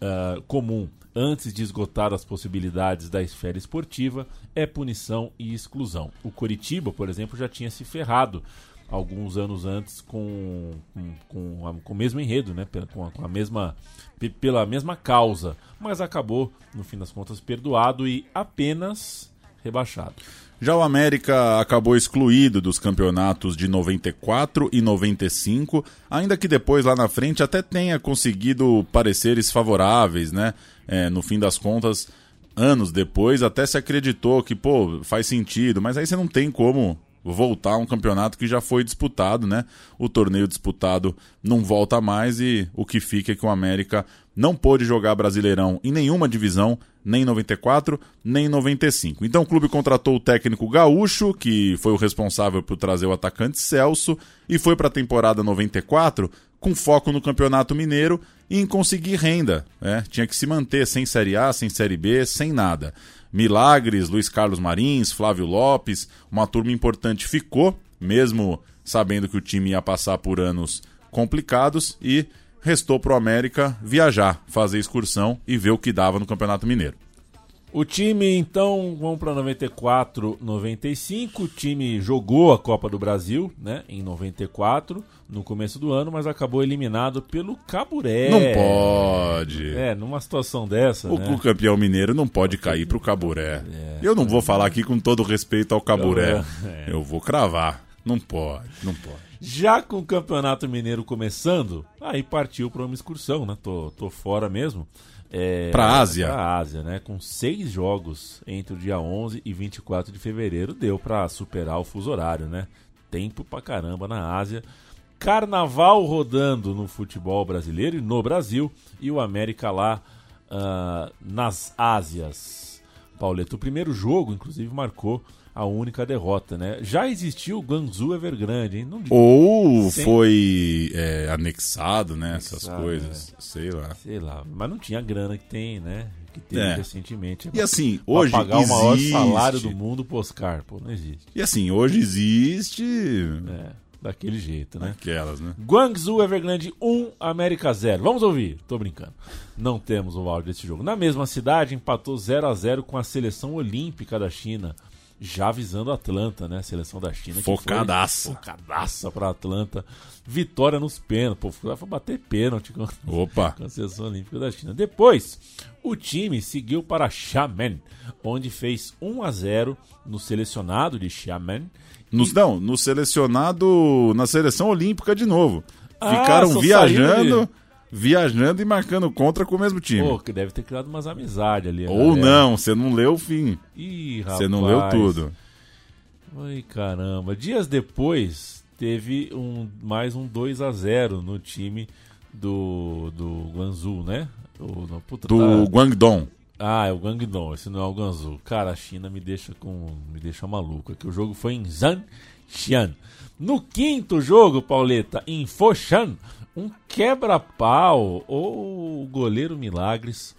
B: uh, comum antes de esgotar as possibilidades da esfera esportiva é punição e exclusão. O Coritiba, por exemplo, já tinha se ferrado alguns anos antes com, com, com, a, com o mesmo enredo, né? com, a, com a mesma, pela mesma causa, mas acabou, no fim das contas, perdoado e apenas rebaixado.
C: Já o América acabou excluído dos campeonatos de 94 e 95, ainda que depois lá na frente até tenha conseguido pareceres favoráveis, né? É, no fim das contas, anos depois, até se acreditou que, pô, faz sentido, mas aí você não tem como voltar a um campeonato que já foi disputado, né? O torneio disputado não volta mais e o que fica é que o América não pôde jogar Brasileirão em nenhuma divisão, nem em 94, nem em 95. Então o clube contratou o técnico Gaúcho, que foi o responsável por trazer o atacante Celso, e foi para a temporada 94 com foco no Campeonato Mineiro e em conseguir renda. Né? Tinha que se manter sem Série A, sem Série B, sem nada. Milagres, Luiz Carlos Marins, Flávio Lopes, uma turma importante ficou, mesmo sabendo que o time ia passar por anos complicados e restou para o América viajar, fazer excursão e ver o que dava no Campeonato Mineiro.
B: O time, então, vamos para 94, 95. O time jogou a Copa do Brasil, né, em 94, no começo do ano, mas acabou eliminado pelo Caburé.
C: Não pode.
B: É, numa situação dessa.
C: O,
B: né?
C: campeão mineiro não pode cair pro Caburé. É, Eu não vou falar aqui com todo respeito ao Caburé. É. Eu vou cravar. Não pode, não pode.
B: Já com o Campeonato Mineiro começando, aí partiu para uma excursão, né? Tô, tô fora mesmo. É,
C: para a Ásia.
B: Para Ásia, né? Com seis jogos entre o dia 11 e 24 de fevereiro, deu para superar o fuso horário, né? Tempo pra caramba na Ásia. Carnaval rodando no futebol brasileiro e no Brasil. E o América lá uh, nas Ásias. Pauleta. O primeiro jogo, inclusive, marcou a única derrota, né? Já existiu o Guangzhou Evergrande, hein? Não...
C: Ou
B: Sem-
C: foi é, anexado, né? essas
B: Anexado,
C: coisas. Sei lá.
B: Sei lá, mas não tinha a grana que tem, né? Que teve
C: É.
B: recentemente.
C: E assim,
B: Pra
C: hoje
B: pagar o maior
C: existe-
B: salário do mundo pro Oscar, pô, não existe.
C: E assim, hoje existe.
B: É, daquele jeito, né?
C: Aquelas, né?
B: Guangzhou Evergrande 1, América 0. Vamos ouvir? Tô brincando. Não temos o áudio desse jogo. Na mesma cidade, empatou 0 a 0 com a seleção olímpica da China. Já visando a Atlanta, né? Seleção da China. que foi
C: Focadaça.
B: Focadaça pra Atlanta. Vitória nos pênaltis. Pô, foi bater pênalti com,
C: Opa.
B: com a seleção olímpica da China. Depois, o time seguiu para Xiamen, onde fez 1 a 0 no selecionado de Xiamen.
C: No, não, no selecionado. Na seleção olímpica de novo.
B: Ah,
C: Ficaram viajando.
B: saiu
C: Viajando e marcando contra com o mesmo time.
B: Pô, que deve ter criado umas amizades ali. né,
C: Ou
B: galera?
C: não, você não leu o fim.
B: Ih, rapaz.
C: Você não leu tudo.
B: Ai, caramba. Dias depois, teve um, mais um 2 a 0 no time do, do Guangzhou, né? O, não, puta,
C: Do
B: tá-
C: Guangdong.
B: Ah, é o Guangdong, esse não é o Guangzhou. Cara, a China me deixa com me deixa maluco. Aqui o jogo foi em Zhanxian. No quinto jogo, Pauleta, em Foshan, um quebra-pau ou o goleiro Milagres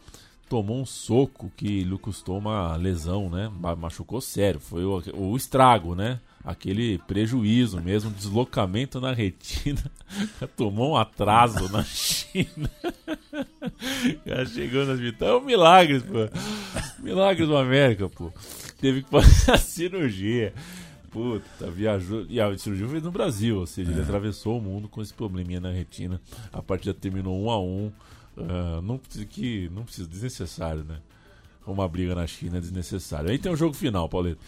B: tomou um soco que lhe custou uma lesão, né? Ma- Machucou sério, foi o, o estrago, né? Aquele prejuízo mesmo, deslocamento na retina. Tomou um atraso na China. Já chegou no hospital. É um milagre, pô. Milagres do América, pô. Teve que fazer a cirurgia. Puta, viajou. E a cirurgia foi no Brasil, ou seja, ele atravessou o mundo com esse probleminha na retina. A partida terminou um a um. Ah, não precisa que. Não precisa, desnecessário, né? Uma briga na China é desnecessário. Aí tem o jogo final, Paulito.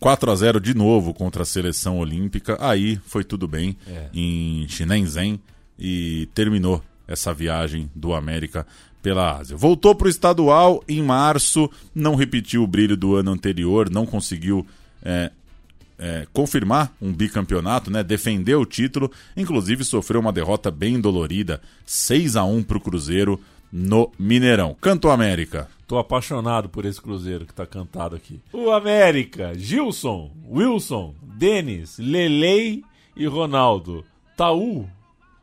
C: 4 a 0 de novo contra a seleção olímpica. Aí foi tudo bem
B: É.
C: em Shenzhen e terminou essa viagem do América pela Ásia. Voltou para o estadual em março, não repetiu o brilho do ano anterior, não conseguiu é, é, confirmar um bicampeonato, né? defender o título, inclusive sofreu uma derrota bem dolorida, 6 a 1 para o Cruzeiro no Mineirão. Canto América.
B: Tô apaixonado por esse Cruzeiro que tá cantado aqui. O América, Gilson, Wilson, Denis, Lelei e Ronaldo. Taú.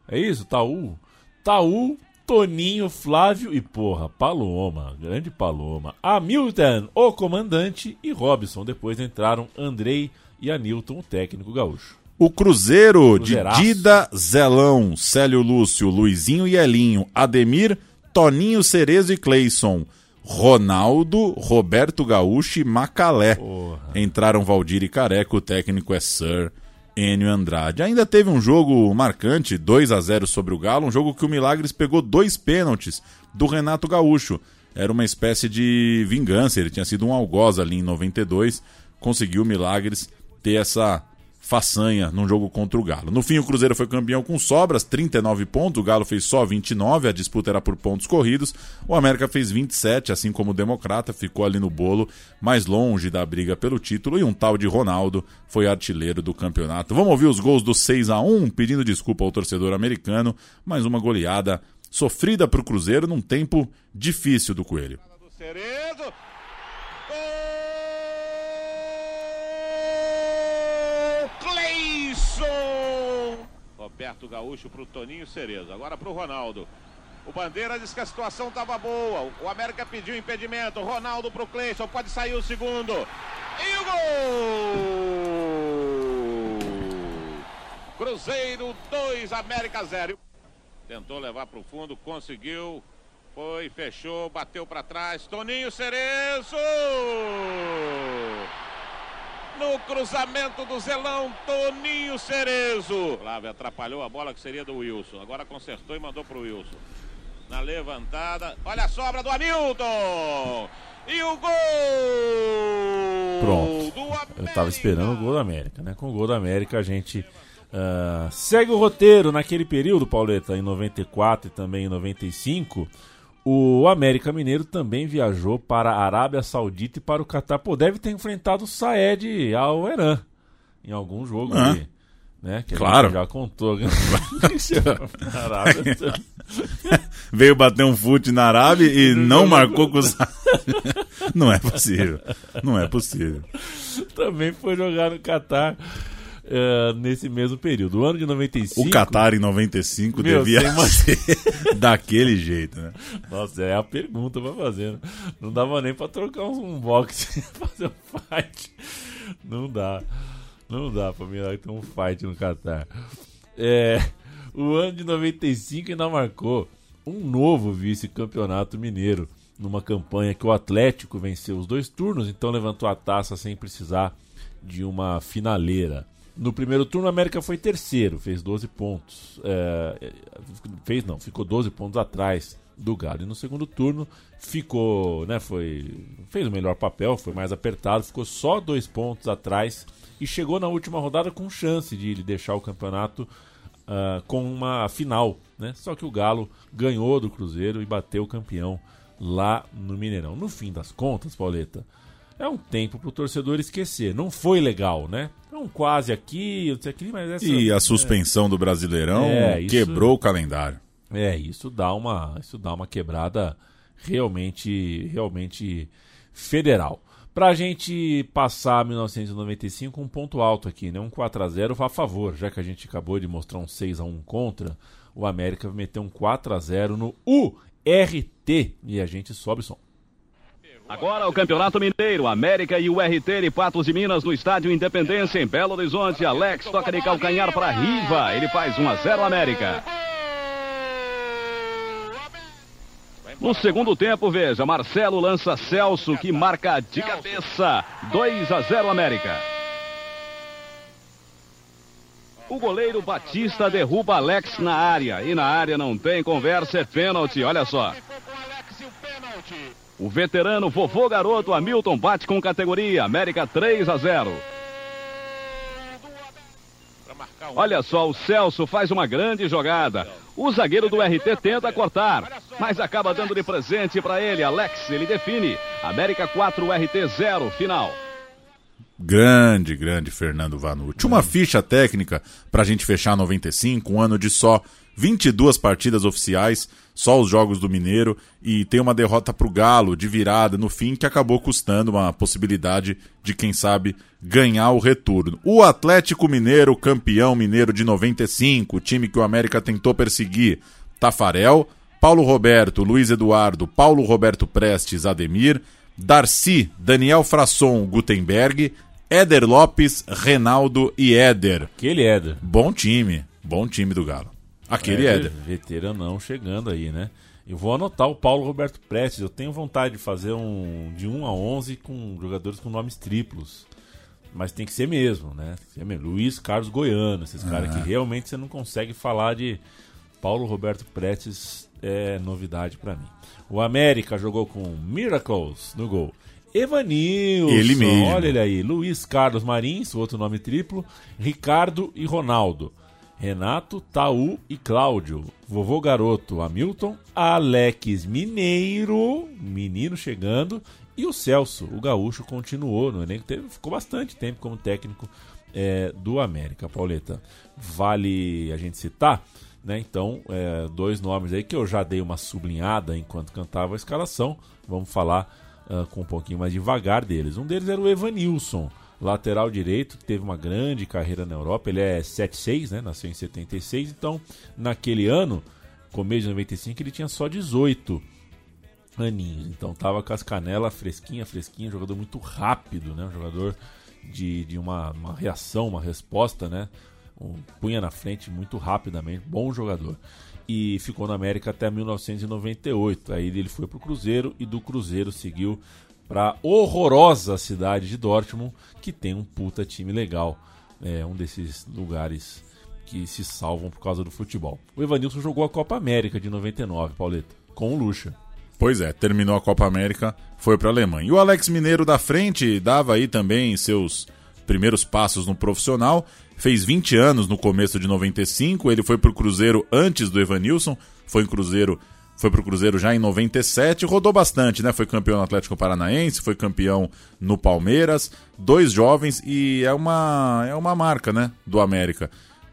B: É isso? Taú? Taú, Toninho, Flávio e porra, Paloma, grande Paloma. Hamilton, o comandante e Robson. Depois entraram Andrei e Anilton, o técnico gaúcho.
C: O Cruzeiro
B: Cruzeiraço.
C: de Dida, Zelão, Célio Lúcio, Luizinho e Elinho, Ademir, Toninho Cerezo e Cleison, Ronaldo, Roberto Gaúcho e Macalé. Entraram Valdir e Careca, o técnico é Sir Enio Andrade. Ainda teve um jogo marcante, 2 a 0 sobre o Galo, um jogo que o Milagres pegou dois pênaltis do Renato Gaúcho. Era uma espécie de vingança, ele tinha sido um algoz ali em 92, conseguiu o Milagres ter essa façanha num jogo contra o Galo. No fim, o Cruzeiro foi campeão com sobras, 39 pontos, o Galo fez só 29, a disputa era por pontos corridos, o América fez 27, assim como o Democrata, ficou ali no bolo, mais longe da briga pelo título, e um tal de Ronaldo foi artilheiro do campeonato. Vamos ouvir os gols do 6 a 1 pedindo desculpa ao torcedor americano, mais uma goleada sofrida para o Cruzeiro num tempo difícil do Coelho.
D: Cerezo.
F: Roberto Gaúcho pro Toninho Cerezo. Agora pro Ronaldo. O Bandeira disse que a situação estava boa. O América pediu impedimento. Ronaldo pro Cleison. Pode sair o segundo. E o gol! Cruzeiro 2, América 0. Tentou levar pro fundo, conseguiu. Foi, fechou, bateu para trás. Toninho Cerezo! No cruzamento do Zelão, Toninho Cerezo. Flávio atrapalhou a bola que seria do Wilson. Agora consertou e mandou pro Wilson. Na levantada. Olha a sobra do Hamilton! E o gol!
B: Pronto. Eu tava esperando o gol da América, né? Com o gol da América a gente ah, segue o roteiro naquele período, Pauleta, em 94 e também em 95. O América Mineiro também viajou para a Arábia Saudita e para o Catar. Pô, deve ter enfrentado o Saed ao Eran em algum jogo
C: Ah.
B: ali. Né? Que
C: Claro.
B: já contou. Arábia Saudita.
C: Veio bater um fute na Arábia e não marcou com o Sa- Não é possível. Não é possível.
B: Também foi jogar no Catar uh, nesse mesmo período. O ano de 95.
C: O Qatar em 95
B: Meu,
C: devia ser daquele jeito, né?
B: Nossa, é a pergunta pra fazer. né? Não dava nem pra trocar um, boxe fazer um fight. Não dá. Não dá pra mirar ter um fight no Qatar. É, o ano de 95 ainda marcou um novo vice-campeonato mineiro. Numa campanha que o Atlético venceu os dois turnos, então levantou a taça sem precisar de uma finaleira. No primeiro turno, o América foi terceiro, fez 12 pontos. É, fez não, ficou 12 pontos atrás do Galo. E no segundo turno ficou, né, foi fez o melhor papel, foi mais apertado, ficou só dois pontos atrás e chegou na última rodada com chance de deixar o campeonato uh, com uma final, né? Só que o Galo ganhou do Cruzeiro e bateu o campeão lá no Mineirão. No fim das contas, Pauleta, é um tempo pro torcedor esquecer. Não foi legal, né? É um quase aqui, eu sei aqui, mas essa,
C: E a suspensão do Brasileirão
B: É, isso-
C: quebrou o calendário.
B: É, isso dá uma, isso dá uma quebrada realmente, realmente federal. Pra gente passar 1995, um ponto alto aqui, né? Um 4 a 0 a favor, já que a gente acabou de mostrar um 6 a 1 contra, o América vai meter um 4 a 0 no URT e a gente sobe o som.
H: Agora o Campeonato Mineiro, América e o RT de Patos de Minas no Estádio Independência em Belo Horizonte. Alex toca de calcanhar para Riva, ele faz 1 a 0 América. No segundo tempo, veja, Marcelo lança Celso que marca de cabeça, 2 a 0 América. O goleiro Batista derruba Alex na área e na área não tem conversa, é pênalti, olha só. O veterano vovô garoto Hamilton bate com categoria. América 3 a 0. Olha só, o Celso faz uma grande jogada. O zagueiro do RT tenta cortar, mas acaba dando de presente para ele. Alex, ele define. América 4, RT 0, final.
C: Grande, grande Fernando Vanucci. Uma ficha técnica pra gente fechar 95, um ano de só 22 partidas oficiais, só os jogos do Mineiro, e tem uma derrota pro Galo de virada no fim que acabou custando uma possibilidade de, quem sabe, ganhar o retorno. O Atlético Mineiro, campeão mineiro de 95, o time que o América tentou perseguir. Tafarel, Paulo Roberto, Luiz Eduardo, Paulo Roberto Prestes, Ademir, Darcy, Daniel Frasson, Gutenberg, Éder Lopes, Renaldo e Éder.
B: Aquele Éder.
C: Bom time, bom time do Galo. Aquele Éder.
B: Veteranão chegando aí, né? Eu vou anotar o Paulo Roberto Prestes. Eu tenho vontade de fazer um de 1 a 11 com jogadores com nomes triplos. Mas tem que ser mesmo, né? Tem que ser mesmo. Luiz Carlos Goiano, esses caras
C: Ah.
B: que realmente você não consegue falar de Paulo Roberto Prestes é novidade pra mim. O América jogou com Miracles no gol. Evanilson,
C: Ele mesmo.
B: olha ele aí. Luiz Carlos Marins, outro nome triplo. Ricardo e Ronaldo. Renato, Taú e Cláudio. Vovô Garoto, Hamilton. Alex Mineiro, menino chegando. E o Celso, o gaúcho, continuou no elenco. Teve, ficou bastante tempo como técnico é, do América, Pauleta. Vale a gente citar, né? Então, é, dois nomes aí que eu já dei uma sublinhada enquanto cantava a escalação. Vamos falar ah, com um pouquinho mais devagar deles. Um deles era o Evanilson, lateral direito, teve uma grande carreira na Europa. Ele é 7'6, né? Nasceu em 76. Então, naquele ano, começo de 95, ele tinha só 18 aninhos. Então tava com as canelas fresquinha, fresquinha, jogador muito rápido, né? Um jogador de, de uma, uma reação, uma resposta, né? Um, punha na frente muito rapidamente, bom jogador. E ficou na América até 1998. Aí ele foi pro Cruzeiro e do Cruzeiro seguiu para horrorosa cidade de Dortmund, que tem um puta time legal. É um desses lugares que se salvam por causa do futebol. O Evanilson jogou a Copa América de 99, Pauleta, com o Lucha.
C: Pois é, terminou a Copa América, foi para a Alemanha. E o Alex Mineiro da frente dava aí também seus primeiros passos no profissional. Fez 20 anos no começo de 95, ele foi pro Cruzeiro antes do Evanilson, foi em Cruzeiro, foi pro Cruzeiro já em 97, rodou bastante, né? Foi campeão no Atlético Paranaense, foi campeão no Palmeiras, dois jovens e é uma é uma marca, né, do América.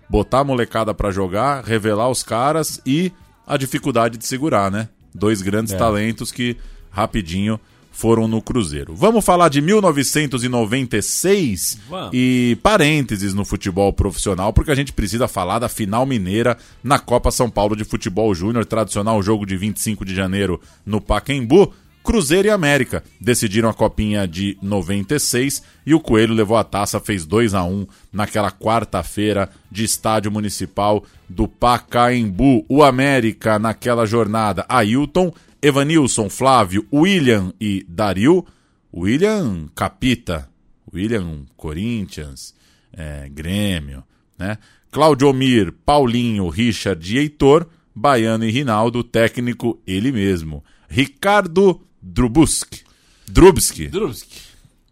C: Botar a molecada para jogar, revelar os caras e a dificuldade de segurar, né? Dois grandes
B: É.
C: talentos que rapidinho foram no Cruzeiro. Vamos falar de 1996
B: Vamos.
C: e parênteses no futebol profissional, porque a gente precisa falar da final mineira na Copa São Paulo de Futebol Júnior, tradicional jogo de 25 de janeiro no Pacaembu. Cruzeiro e América decidiram a copinha de 96 e o Coelho levou a taça, fez 2 a 1 naquela quarta-feira de estádio municipal do Pacaembu. O América naquela jornada, Ailton, Evanilson, Flávio, William e Dario. William Capita, William Corinthians, é, Grêmio, né? Claudio Omir, Paulinho, Richard e Heitor, Baiano e Rinaldo, técnico ele mesmo. Ricardo Drubuski. Drubski.
B: Drubski.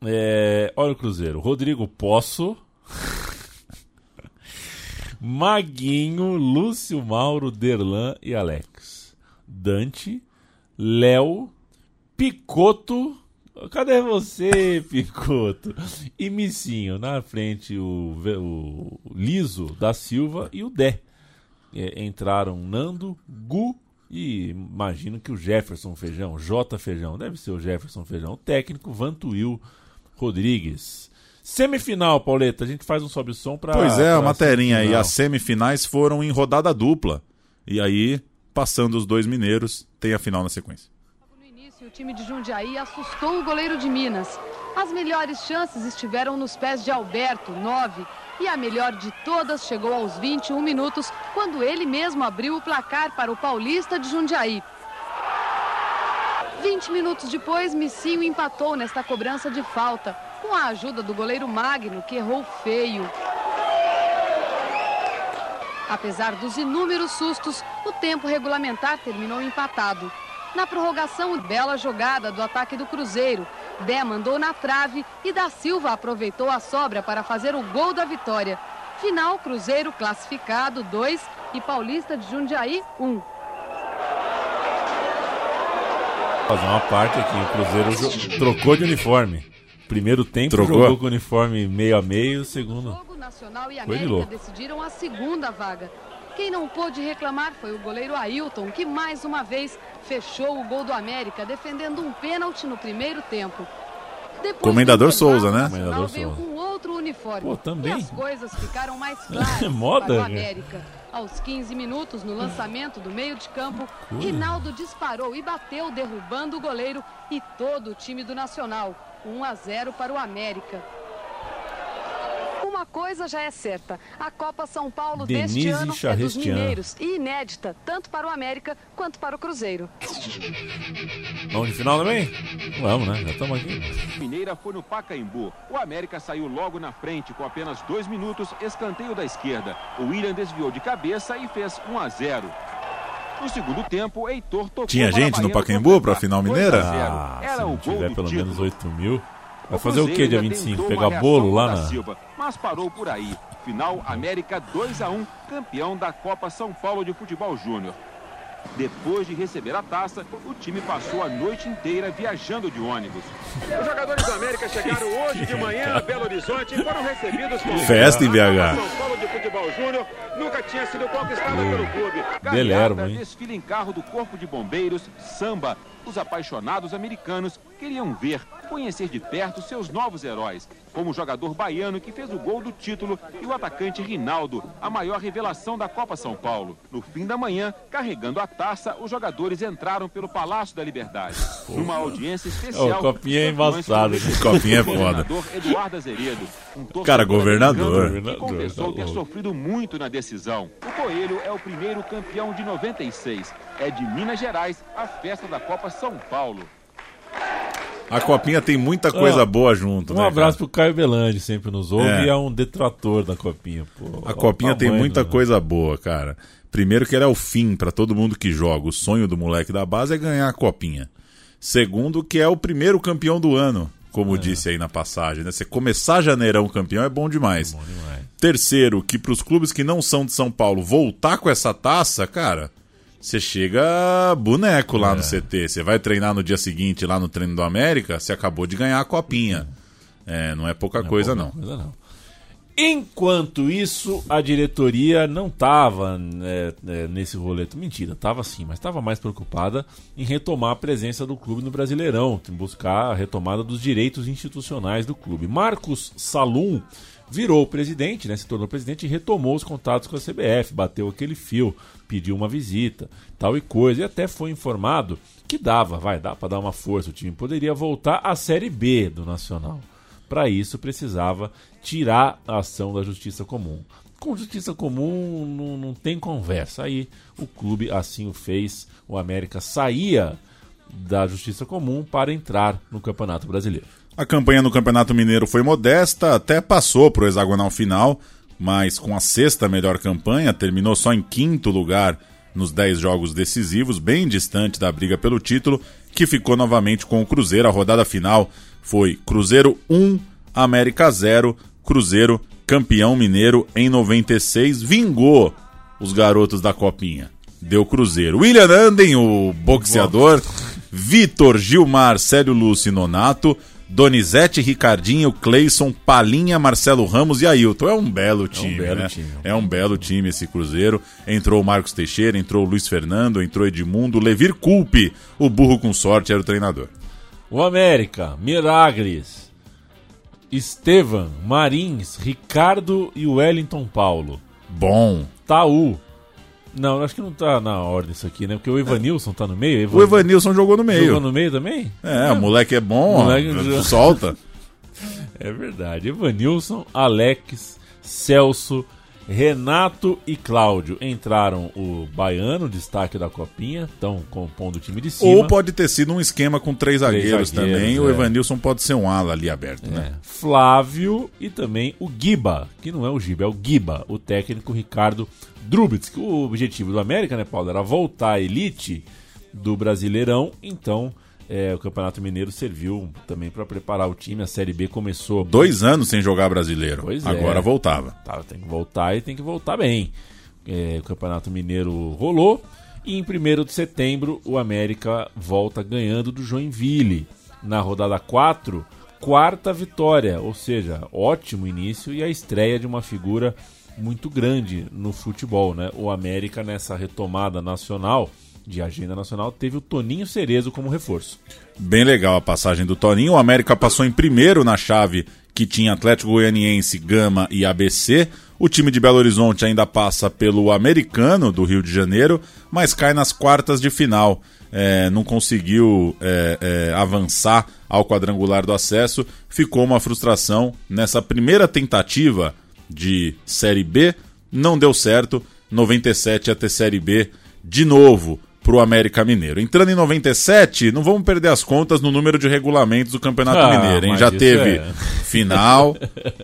B: É, olha o Cruzeiro. Rodrigo Poço. Maguinho, Lúcio Mauro, Derlan e Alex. Dante, Léo, Picoto. Cadê você, Picoto? E Missinho. Na frente, o, o Liso da Silva e o Dé. É, entraram Nando, Gu e imagino que o Jefferson Feijão, J Feijão, deve ser o Jefferson Feijão, o técnico Vantuil Rodrigues. Semifinal, Pauleta, a gente faz um sobe som para
C: Pois é, a materinha aí, as semifinais foram em rodada dupla. E aí, passando os dois mineiros, tem a final na sequência.
I: No início, o time de Jundiaí assustou o goleiro de Minas. As melhores chances estiveram nos pés de Alberto, 9, e a melhor de todas chegou aos 21 minutos, quando ele mesmo abriu o placar para o Paulista de Jundiaí. 20 minutos depois, Missinho empatou nesta cobrança de falta, com a ajuda do goleiro Magno, que errou feio. Apesar dos inúmeros sustos, o tempo regulamentar terminou empatado. Na prorrogação, bela jogada do ataque do Cruzeiro. Dé mandou na trave e da Silva aproveitou a sobra para fazer o gol da vitória. Final, Cruzeiro classificado 2 e Paulista de Jundiaí 1. Um.
B: Fazer uma parte aqui, o Cruzeiro trocou de uniforme. Primeiro tempo
C: Trocou?
B: jogou com o uniforme meio a meio, segundo.
I: Jogo Nacional e
B: Foi de
I: América
B: louco.
I: decidiram a segunda vaga. Quem não pôde reclamar foi o goleiro Ailton, que mais uma vez fechou o gol do América, defendendo um pênalti no primeiro tempo. Depois
C: Comendador Souza, né?
B: Comendador
I: veio
B: Souza.
I: com outro uniforme.
B: Pô, também.
I: E as coisas ficaram mais claras
B: Moda,
I: para o
B: cara.
I: América. Aos 15 minutos, no lançamento do meio de campo, Rinaldo disparou e bateu, derrubando o goleiro e todo o time do Nacional. 1 a 0 para o América. Uma coisa já é certa, a Copa São Paulo deste
B: Denise
I: ano é dos mineiros e inédita, tanto para o América quanto para o Cruzeiro.
B: Vamos de final também? Vamos, né? Já estamos aqui.
F: Mineira foi no Pacaembu. O América saiu logo na frente com apenas dois minutos, escanteio da esquerda. O William desviou de cabeça e fez 1 a 0. No segundo tempo, Heitor tocou
C: Tinha
F: para
C: gente no Pacaembu
F: completar.
C: pra final
F: 2 a
C: mineira?
F: 0.
B: Ah,
F: Era
B: se não tiver pelo
F: título.
B: menos 8 mil. Vai fazer o que dia
F: ainda
B: 25?
F: tentou
B: Pegar bolo lá na.
F: Silva, mas parou por aí. Final América 2 a 1, campeão da Copa São Paulo de Futebol Júnior. Depois de receber a taça, o time passou a noite inteira viajando de ônibus. Os jogadores do América chegaram hoje de manhã a Belo Horizonte e foram recebidos com
C: Festa em BH.
F: São Paulo de Futebol Júnior nunca tinha sido conquistada pelo clube.
B: Belermo,
F: Carreata,
B: hein?
F: desfile em carro do Corpo de Bombeiros, samba. Os apaixonados americanos queriam ver, conhecer de perto seus novos heróis, como o jogador baiano que fez o gol do título e o atacante Rinaldo, a maior revelação da Copa São Paulo. No fim da manhã, carregando a taça, os jogadores entraram pelo Palácio da Liberdade. Numa audiência especial.
B: Ô, Copinha é embaçado, né?
C: Copinha é
F: o
C: foda.
F: governador Eduardo Azeredo, um
C: Cara, governador.
F: que confessou
B: tá
F: ter
B: louco.
F: sofrido muito na decisão. O Coelho é o primeiro campeão de 96. É de Minas Gerais a festa da Copa São Paulo.
C: A copinha tem muita coisa
B: Ó,
C: boa junto,
B: Um
C: né?
B: abraço
C: cara?
B: pro Caio Belandi, sempre nos ouve
C: É.
B: e é um detrator da copinha. Pô,
C: A copinha tem muita
B: do-
C: coisa boa, cara. Primeiro que ela é o fim pra todo mundo que joga. O sonho do moleque da base é ganhar a copinha. Segundo que é o primeiro campeão do ano, como disse aí na passagem, né? Você começar janeirão campeão é bom demais.
B: Bom demais.
C: Terceiro, que pros clubes que não são de São Paulo voltar com essa taça, cara, você chega boneco lá no CT. Você vai treinar no dia seguinte lá no treino do América, você acabou de ganhar a copinha. É, não é pouca coisa,
B: pouca
C: não.
B: coisa, não. Enquanto isso, a diretoria não estava né, né, nesse roleto. Mentira, estava sim, mas estava mais preocupada em retomar a presença do clube no Brasileirão, em buscar a retomada dos direitos institucionais do clube. Marcos Salum virou presidente, né, se tornou presidente e retomou os contatos com a CBF, bateu aquele fio, pediu uma visita, tal e coisa, e até foi informado que dava, vai dar para dar uma força, o time poderia voltar à Série B do Nacional. Para isso, precisava tirar a ação da Justiça Comum. Com Justiça Comum não, não tem conversa. Aí o clube assim o fez. O América saía da Justiça Comum para entrar no Campeonato Brasileiro.
C: A campanha no Campeonato Mineiro foi modesta, até passou para o hexagonal final, mas com a sexta melhor campanha, terminou só em quinto lugar nos dez jogos decisivos, bem distante da briga pelo título, que ficou novamente com o Cruzeiro. A rodada final foi Cruzeiro 1, América 0, Cruzeiro campeão mineiro em 96, vingou os garotos da Copinha. Deu Cruzeiro. William Anden, o boxeador, Vitor Gilmar, Célio Lúcio Nonato, Donizete, Ricardinho, Cleison, Palinha, Marcelo Ramos e Ailton. É um belo time, é um belo né? time. É um belo time esse Cruzeiro. Entrou o Marcos Teixeira, entrou o Luiz Fernando, entrou Edmundo, Levir Culpe, o burro com sorte era o treinador.
B: O América, Milagres, Estevan, Marins, Ricardo e Wellington Paulo.
C: Bom.
B: Taú. Não, acho que não tá na ordem isso aqui, né? Porque o Evanilson tá no meio.
C: Evan... O Evanilson jogou no meio.
B: Jogou no meio também?
C: É, é. o moleque é bom, moleque... Ó, solta.
B: É verdade. Evanilson, Alex, Celso, Renato e Cláudio entraram o baiano, destaque da copinha, estão compondo o time de cima.
C: Ou pode ter sido um esquema com três, três zagueiros, zagueiros, também. É. O Evanilson pode ser um ala ali aberto, é. né?
B: Flávio e também o Giba, que não é o Giba, é o Giba, o técnico Ricardo Drubitz. O objetivo do América, né, Paulo, era voltar à elite do Brasileirão, então é, o Campeonato Mineiro serviu também para preparar o time. A Série B começou.
C: Dois anos sem jogar brasileiro. Pois Agora é. voltava.
B: Tá, tem que voltar e tem que voltar bem. É, o Campeonato Mineiro rolou. E em 1 de setembro, o América volta ganhando do Joinville. Na rodada 4, quarta vitória. Ou seja, ótimo início e a estreia de uma figura muito grande no futebol. Né? O América, nessa retomada nacional de agenda nacional, teve o Toninho Cerezo como reforço.
C: Bem legal a passagem do Toninho. O América passou em primeiro na chave que tinha Atlético Goianiense, Gama e ABC. O time de Belo Horizonte ainda passa pelo Americano do Rio de Janeiro, mas cai nas quartas de final. É, não conseguiu é, é, avançar ao quadrangular do acesso. Ficou uma frustração nessa primeira tentativa de Série B. Não deu certo. 97 até Série B de novo para o América Mineiro. Entrando em 97, não vamos perder as contas no número de regulamentos do Campeonato ah, Mineiro, hein? Já teve é... final,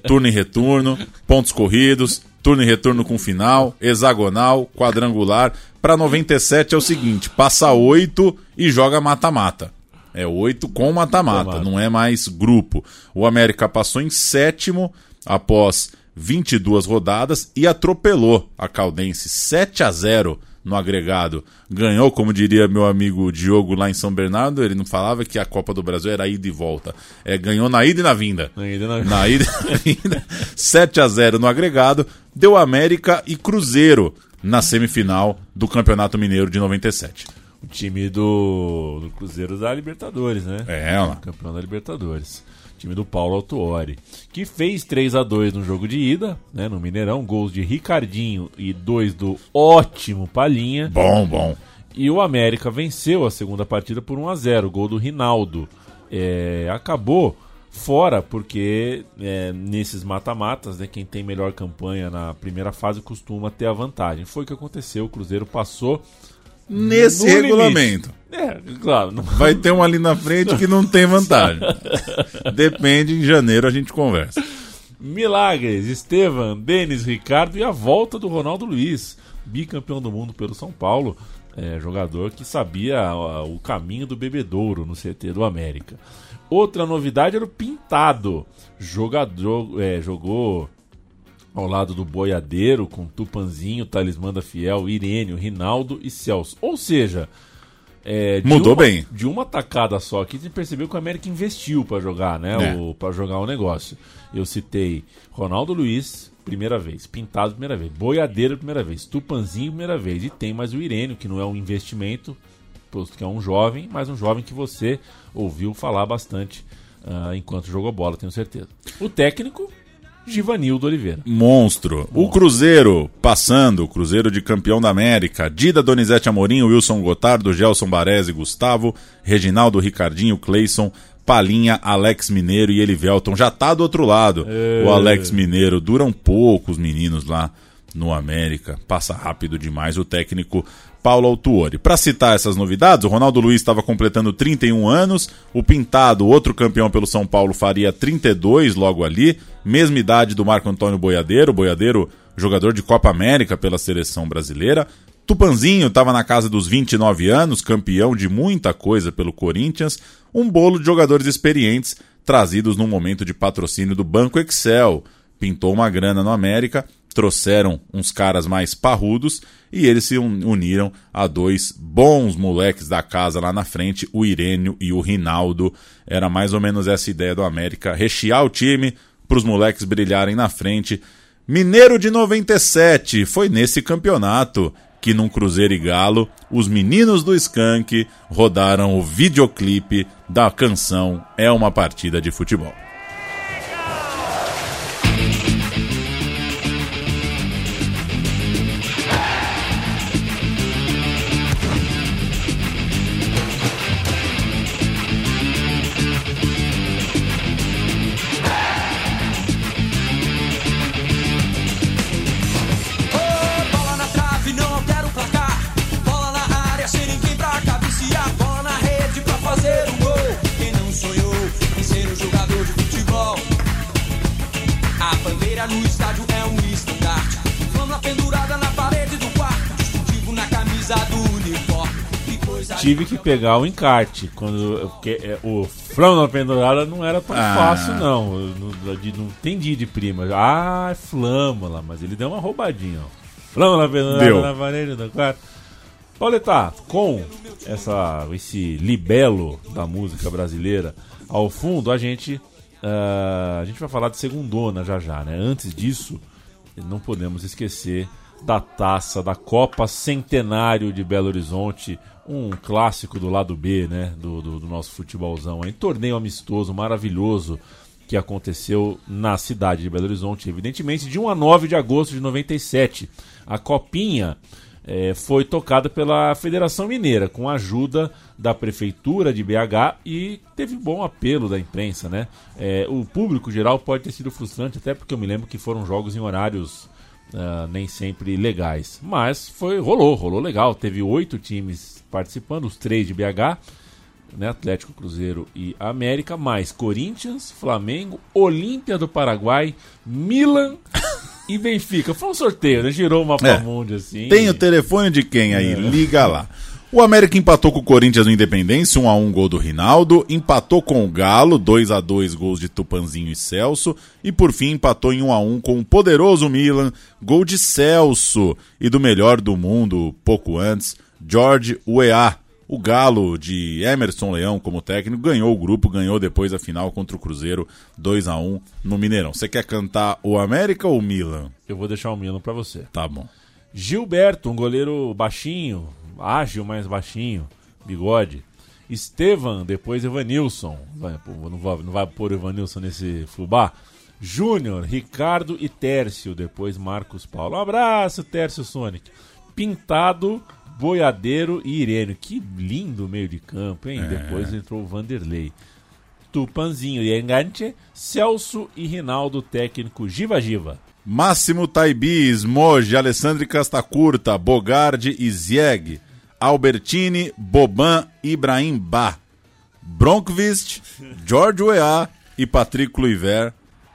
C: turno e retorno, pontos corridos, turno e retorno com final, hexagonal, quadrangular. Para 97 é o seguinte: passa oito e joga mata-mata. É oito com mata-mata, não é mais grupo. O América passou em sétimo após 22 rodadas e atropelou a Caldense 7 a 0 no agregado. Ganhou, como diria meu amigo Diogo lá em São Bernardo, ele não falava que a Copa do Brasil era ida e volta. É, ganhou na ida e na vinda.
B: Na ida e na,
C: na, ida e na vinda. 7 a 0 no agregado, deu América e Cruzeiro na semifinal do Campeonato Mineiro de 97.
B: O time do, do Cruzeiro da Libertadores, né?
C: É, lá.
B: Campeão da Libertadores time do Paulo Autuori, que fez 3 a 2 no jogo de ida, né, no Mineirão, gols de Ricardinho e dois do ótimo Palhinha.
C: Bom, bom.
B: E o América venceu a segunda partida por 1 a 0 gol do Rinaldo. É, acabou fora porque é, nesses mata-matas, né, quem tem melhor campanha na primeira fase costuma ter a vantagem. Foi o que aconteceu, o Cruzeiro passou
C: nesse regulamento.
B: É, claro. Não...
C: Vai ter um ali na frente que não tem vantagem. Depende, em janeiro a gente conversa.
B: Milagres, Estevam, Denis, Ricardo e a volta do Ronaldo Luiz, bicampeão do mundo pelo São Paulo, é, jogador que sabia o caminho do bebedouro no CT do América. Outra novidade era o Pintado, jogador, é, jogou ao lado do boiadeiro, com Tupanzinho, Talismã da Fiel, Irênio, Rinaldo e Celso. Ou seja, É, de
C: Mudou
B: uma-
C: bem.
B: De uma tacada só aqui, gente percebeu que o América investiu pra jogar, né?
C: É.
B: O, pra jogar o negócio. Eu citei Ronaldo Luiz, primeira vez. Pintado, primeira vez. Boiadeiro, primeira vez. Tupanzinho, primeira vez. E tem mais o Irênio, que não é um investimento, posto que é um jovem, mas um jovem que você ouviu falar bastante ah, enquanto jogou bola, tenho certeza. O técnico, Givanildo Oliveira.
C: Monstro. O Cruzeiro passando, o Cruzeiro de campeão da América. Dida Donizete Amorim, Wilson Gotardo, Gelson Baresi, Gustavo, Reginaldo Ricardinho, Cleison, Palinha, Alex Mineiro e Elivelton. Já tá do outro lado.
B: É.
C: O Alex Mineiro. Duram pouco os meninos lá no América. Passa rápido demais o técnico Paulo Autuori. Para citar essas novidades, o Ronaldo Luiz estava completando 31 anos, o Pintado, outro campeão pelo São Paulo, faria 32 logo ali, mesma idade do Marco Antônio Boiadeiro, Boiadeiro jogador de Copa América pela seleção brasileira. Tupanzinho estava na casa dos 29 anos, campeão de muita coisa pelo Corinthians, um bolo de jogadores experientes trazidos num momento de patrocínio do Banco Excel. Pintou uma grana no América, trouxeram uns caras mais parrudos e eles se un- uniram a dois bons moleques da casa lá na frente, o Irênio e o Rinaldo. Era mais ou menos essa ideia do América, rechear o time para os moleques brilharem na frente. Mineiro de 97 foi nesse campeonato que num Cruzeiro e Galo, os meninos do Skank rodaram o videoclipe da canção É uma partida de futebol.
B: Tive que pegar o encarte. Quando, porque, é, o flama na pendurada não era tão
C: Ah.
B: fácil, não. Não, não entendi de prima. Ah, é flâmula, mas ele deu uma roubadinha. Ó. Flama na pendurada
C: Deu.
B: na parede do quarto. Pauleta, com essa, esse libelo da música brasileira ao fundo, a gente, ah, a gente vai falar de segundona já já, né? Antes disso, não podemos esquecer da taça da Copa Centenário de Belo Horizonte, um clássico do lado B, né? Do, do, do nosso futebolzão aí. Torneio amistoso maravilhoso que aconteceu na cidade de Belo Horizonte, evidentemente, de 1 a 9 de agosto de 97. A Copinha eh, foi tocada pela Federação Mineira, com a ajuda da Prefeitura de BH e teve bom apelo da imprensa, né? Eh, o público geral pode ter sido frustrante, até porque eu me lembro que foram jogos em horários ah, nem sempre legais. Mas foi rolou, rolou legal. Teve oito times participando, os três de BH, né? Atlético, Cruzeiro e América, mais Corinthians, Flamengo, Olímpia do Paraguai, Milan e Benfica. Foi um sorteio, né? Girou uma
C: É.
B: mundi assim.
C: Tem o telefone de quem aí?
B: É.
C: Liga lá. O América empatou com o Corinthians no Independência, 1 a 1 gol do Rinaldo, empatou com o Galo, 2 a 2 gols de Tupanzinho e Celso, e por fim empatou em 1 a 1 com o poderoso Milan, gol de Celso e do melhor do mundo, pouco antes, George Weah. O Galo de Emerson Leão como técnico ganhou o grupo, ganhou depois a final contra o Cruzeiro 2 a 1 no Mineirão. Você quer cantar o América ou o Milan?
B: Eu vou deixar o Milan pra você.
C: Tá bom.
B: Gilberto, um goleiro baixinho, ágil, mas baixinho, bigode. Estevan, depois Evanilson. Vai, não, vai, não vai pôr o Evanilson nesse fubá. Júnior, Ricardo e Tércio, depois Marcos Paulo. Um abraço, Tércio Sonic. Pintado, Boiadeiro e Irênio. Que lindo meio de campo, hein?
C: É.
B: Depois entrou o Vanderlei. Tupanzinho e Enganche, Celso e Rinaldo, técnico Giva Giva.
C: Máximo Taibis, Moji, Alessandro Castacurta, Bogardi e Zieg, Albertini, Boban, Ibrahim Ba, Bronkvist, George Weah e Patrick Kluivert,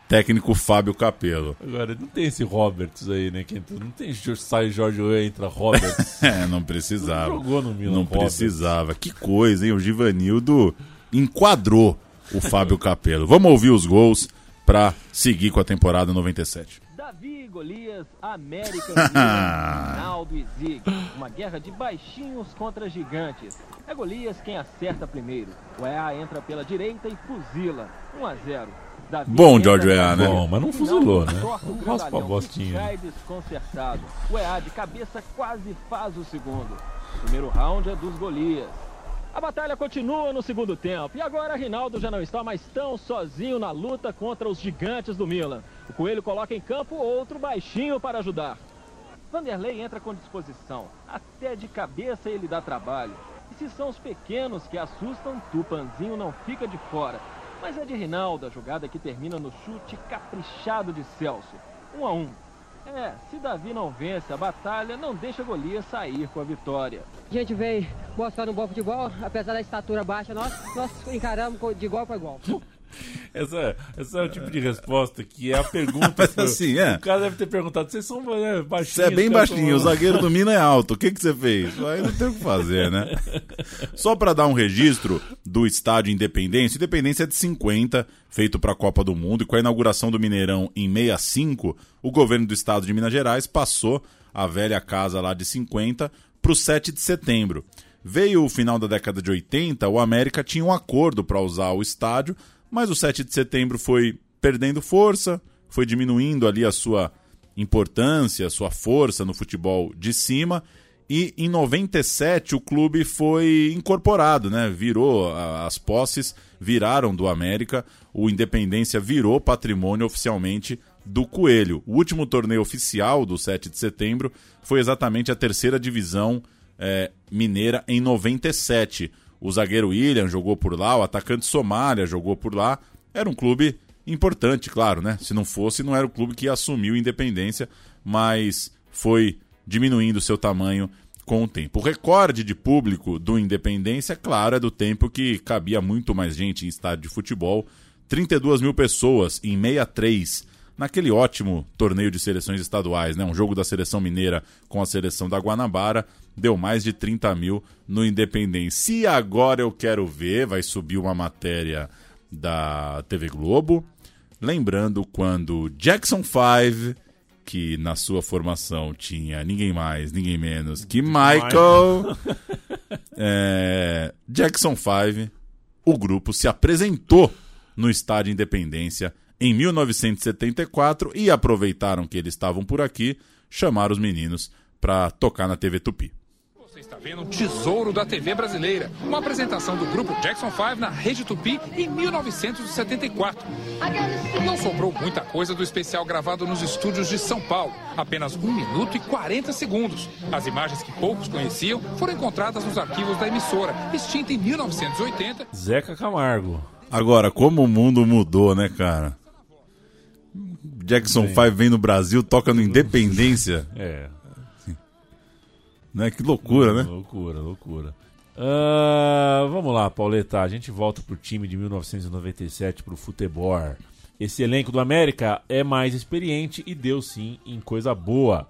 C: técnico Fábio Capello.
B: Agora, não tem esse Roberts aí, né? Que não tem sai Jorge Weah, entra Roberts.
C: É, não precisava.
B: Não jogou no Milan,
C: Não
B: Roberts.
C: precisava. Que coisa, hein? O Givanildo enquadrou o Fábio Capello. Vamos ouvir os gols para seguir com a temporada 97.
E: Davi, Golias, América, Ronaldo,
J: e Zig. Uma guerra de baixinhos contra gigantes. É Golias quem acerta primeiro. O EA entra pela direita e fuzila. 1 a 0.
C: Bom, George Weah, né?
B: Bom, mas não fuzilou, né?
J: torce o
B: Raspa a
J: grandalhão,
B: bostinha.
J: Cai desconcertado. O EA de cabeça quase faz o segundo. O primeiro round é dos Golias. A batalha continua no segundo tempo e agora Rinaldo já não está mais tão sozinho na luta contra os gigantes do Milan. O Coelho coloca em campo outro baixinho para ajudar. Vanderlei entra com disposição. Até de cabeça ele dá trabalho. E se são os pequenos que assustam, Tupanzinho não fica de fora. Mas é de Rinaldo a jogada que termina no chute caprichado de Celso. Um a um. É, se Davi não vence a batalha, não deixa Golias sair com a vitória.
K: A gente veio mostrando um bom futebol, apesar da estatura baixa, nós, nós encaramos de igual para igual.
B: Essa, essa é o tipo de resposta que é a pergunta. Que o-
C: assim, é.
B: O cara deve ter perguntado: vocês são é, baixinhos?
C: Você é bem
B: cara,
C: baixinho, o zagueiro do Minas é alto. O que, que você fez? Aí não tem o que fazer, né? Só para dar um registro do estádio Independência, Independência é de 50, feito para a Copa do Mundo, e com a inauguração do Mineirão em 65, o governo do estado de Minas Gerais passou a velha casa lá de 50 para o 7 de setembro. Veio o final da década de 80, o América tinha um acordo para usar o estádio, mas o 7 de setembro foi perdendo força, foi diminuindo ali a sua importância, a sua força no futebol de cima. E em 97 o clube foi incorporado, né? Virou as posses viraram do América, o Independência virou patrimônio oficialmente do Coelho. O último torneio oficial do 7 de setembro foi exatamente a terceira divisão eh, mineira em 97. O zagueiro William jogou por lá, o atacante Somália jogou por lá. Era um clube importante, claro, né? Se não fosse, não era o clube que assumiu Independência, mas foi diminuindo seu tamanho com o tempo. O recorde de público do Independência, claro, é do tempo que cabia muito mais gente em estádio de futebol. 32 mil pessoas em 63, naquele ótimo torneio de seleções estaduais, né? Um jogo da seleção mineira com a seleção da Guanabara, deu mais de 30 mil no Independência. E agora eu quero ver, vai subir uma matéria da TV Globo, lembrando quando Jackson 5 que na sua formação tinha ninguém mais, ninguém menos que Michael. é, Jackson 5, o grupo se apresentou no Estádio Independência em 1974 e aproveitaram que eles estavam por aqui, chamaram os meninos para tocar na TV Tupi.
L: Você está vendo Tesouro da TV Brasileira, uma apresentação do grupo Jackson 5 na Rede Tupi em 1974. Não sobrou muita coisa do especial gravado nos estúdios de São Paulo, apenas 1 minuto e 40 segundos. As imagens que poucos conheciam foram encontradas nos arquivos da emissora, extinta em 1980.
B: Zeca Camargo.
C: Agora, como o mundo mudou, né, cara? Jackson 5 vem no Brasil, toca no Independência.
B: É.
C: Né? Que loucura, né?
B: Loucura, loucura. Ah, vamos lá, Pauleta. A gente volta pro time de 1997, pro futebol. Esse elenco do América é mais experiente e deu sim em coisa boa.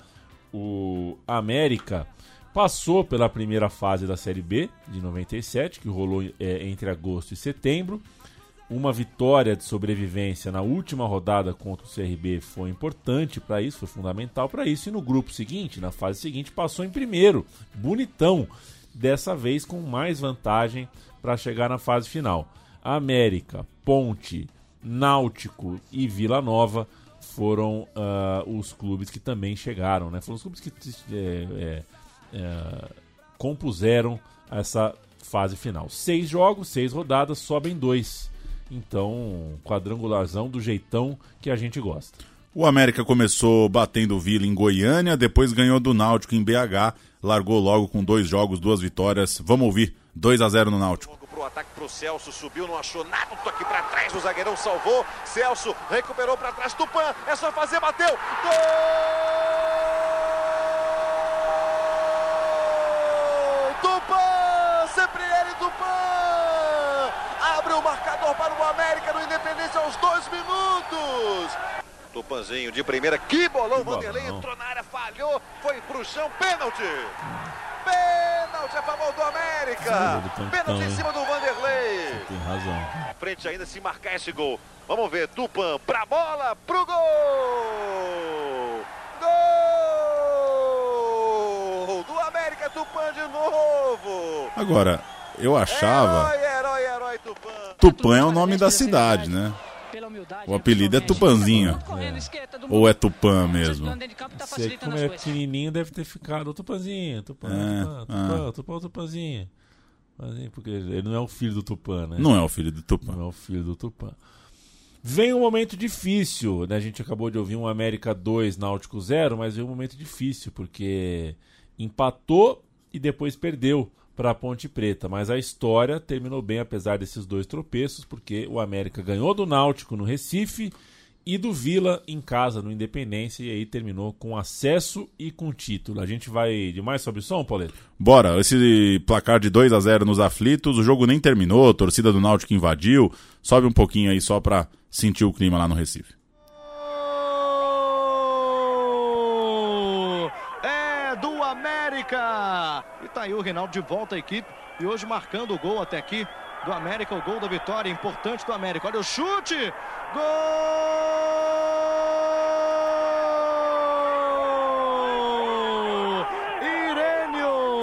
B: O América passou pela primeira fase da Série B de 97, que rolou é, entre agosto e setembro. Uma vitória de sobrevivência na última rodada contra o CRB foi importante para isso, foi fundamental para isso. E no grupo seguinte, na fase seguinte, passou em primeiro, bonitão. Dessa vez com mais vantagem para chegar na fase final. América, Ponte, Náutico e Vila Nova foram ah, os clubes que também chegaram, né? Foram os clubes que é, é, é, compuseram essa fase final. Seis jogos, seis rodadas, sobem dois. Então, quadrangularzão do jeitão que a gente gosta.
C: O América começou batendo o Vila em Goiânia, depois ganhou do Náutico em BH, largou logo com dois jogos, duas vitórias. Vamos ouvir, 2 a 0 no Náutico.
M: Pro ataque pro Celso, subiu, não achou nada, um toque pra trás, o zagueirão salvou. Celso recuperou pra trás, Tupan, é só fazer, bateu. Gol! Tupan! Sempre ele, Tupan! Abre o marcador para o América no Independência aos dois minutos. Tupanzinho de primeira, que bolão, Vanderlei entrou na área, falhou, foi pro chão, pênalti! Pênalti a favor do América! Pênalti em cima do Vanderlei!
B: Tem razão.
M: Frente ainda se marcar esse gol. Vamos ver, Tupan pra bola, pro gol! Gol! Tupã de novo.
C: Agora, eu achava.
M: Herói, herói, herói Tupã.
C: Tupã é o nome da cidade, né? O apelido é Tupanzinho. Ou é Tupã mesmo?
B: Você, como é pequenininho, deve ter ficado o Tupanzinho, Tupã,
C: É,
B: Tupã, Tupã, Tupã, Tupanzinho. Tupanzinho, Porque ele não é o filho do Tupã, né?
C: Não é o filho do Tupã.
B: Não é o filho do Tupã. Vem um momento difícil, né? A gente acabou de ouvir um América 2, Náutico 0, mas veio um momento difícil, porque empatou e depois perdeu para a Ponte Preta. Mas a história terminou bem, apesar desses dois tropeços, porque o América ganhou do Náutico no Recife e do Vila em casa, no Independência, e aí terminou com acesso e com título. A gente vai de mais sobre o som, Pauleto?
C: Bora, esse placar de 2 a 0 nos aflitos, o jogo nem terminou, a torcida do Náutico invadiu. Sobe um pouquinho aí só pra sentir o clima lá no Recife.
N: É do América. E tá aí o Reinaldo de volta à equipe. E hoje marcando o gol até aqui do América, o gol da vitória importante do América. Olha o chute! Gol!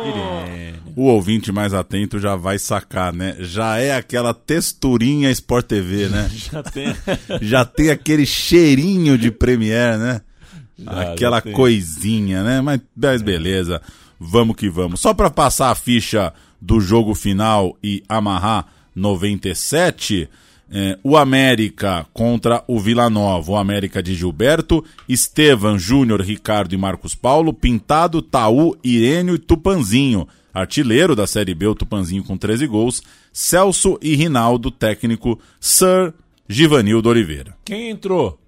N: Irênio!
C: O ouvinte mais atento já vai sacar, né? Já é aquela texturinha Sport TV, né?
B: Já tem.
C: já tem aquele cheirinho de Premiere, né?
B: Já,
C: aquela
B: já
C: coisinha, né? Mas, mas beleza, vamos que vamos. Só para passar a ficha do jogo final e amarrar 97, é, o América contra o Vila Nova. O América de Gilberto, Estevan, Júnior, Ricardo e Marcos Paulo, Pintado, Taú, Irênio e Tupanzinho. Artilheiro da Série B, o Tupanzinho com 13 gols. Celso e Rinaldo, técnico Sir Givanildo Oliveira.
B: Quem entrou?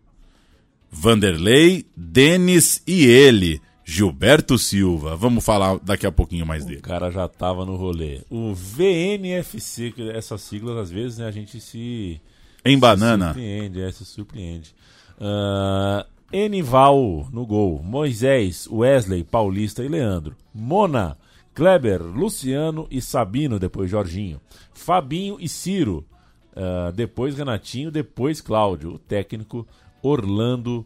C: Vanderlei, Denis e ele, Gilberto Silva. Vamos falar daqui a pouquinho mais dele.
B: O cara já tava no rolê. O VNFC, essas siglas às vezes né, a gente se.
C: Em banana.
B: Se surpreende, é, se surpreende. Uh, Enival no gol. Moisés, Wesley, Paulista e Leandro. Mona, Kleber, Luciano e Sabino, depois Jorginho. Fabinho e Ciro. Uh, depois Renatinho, depois Cláudio. O técnico Orlando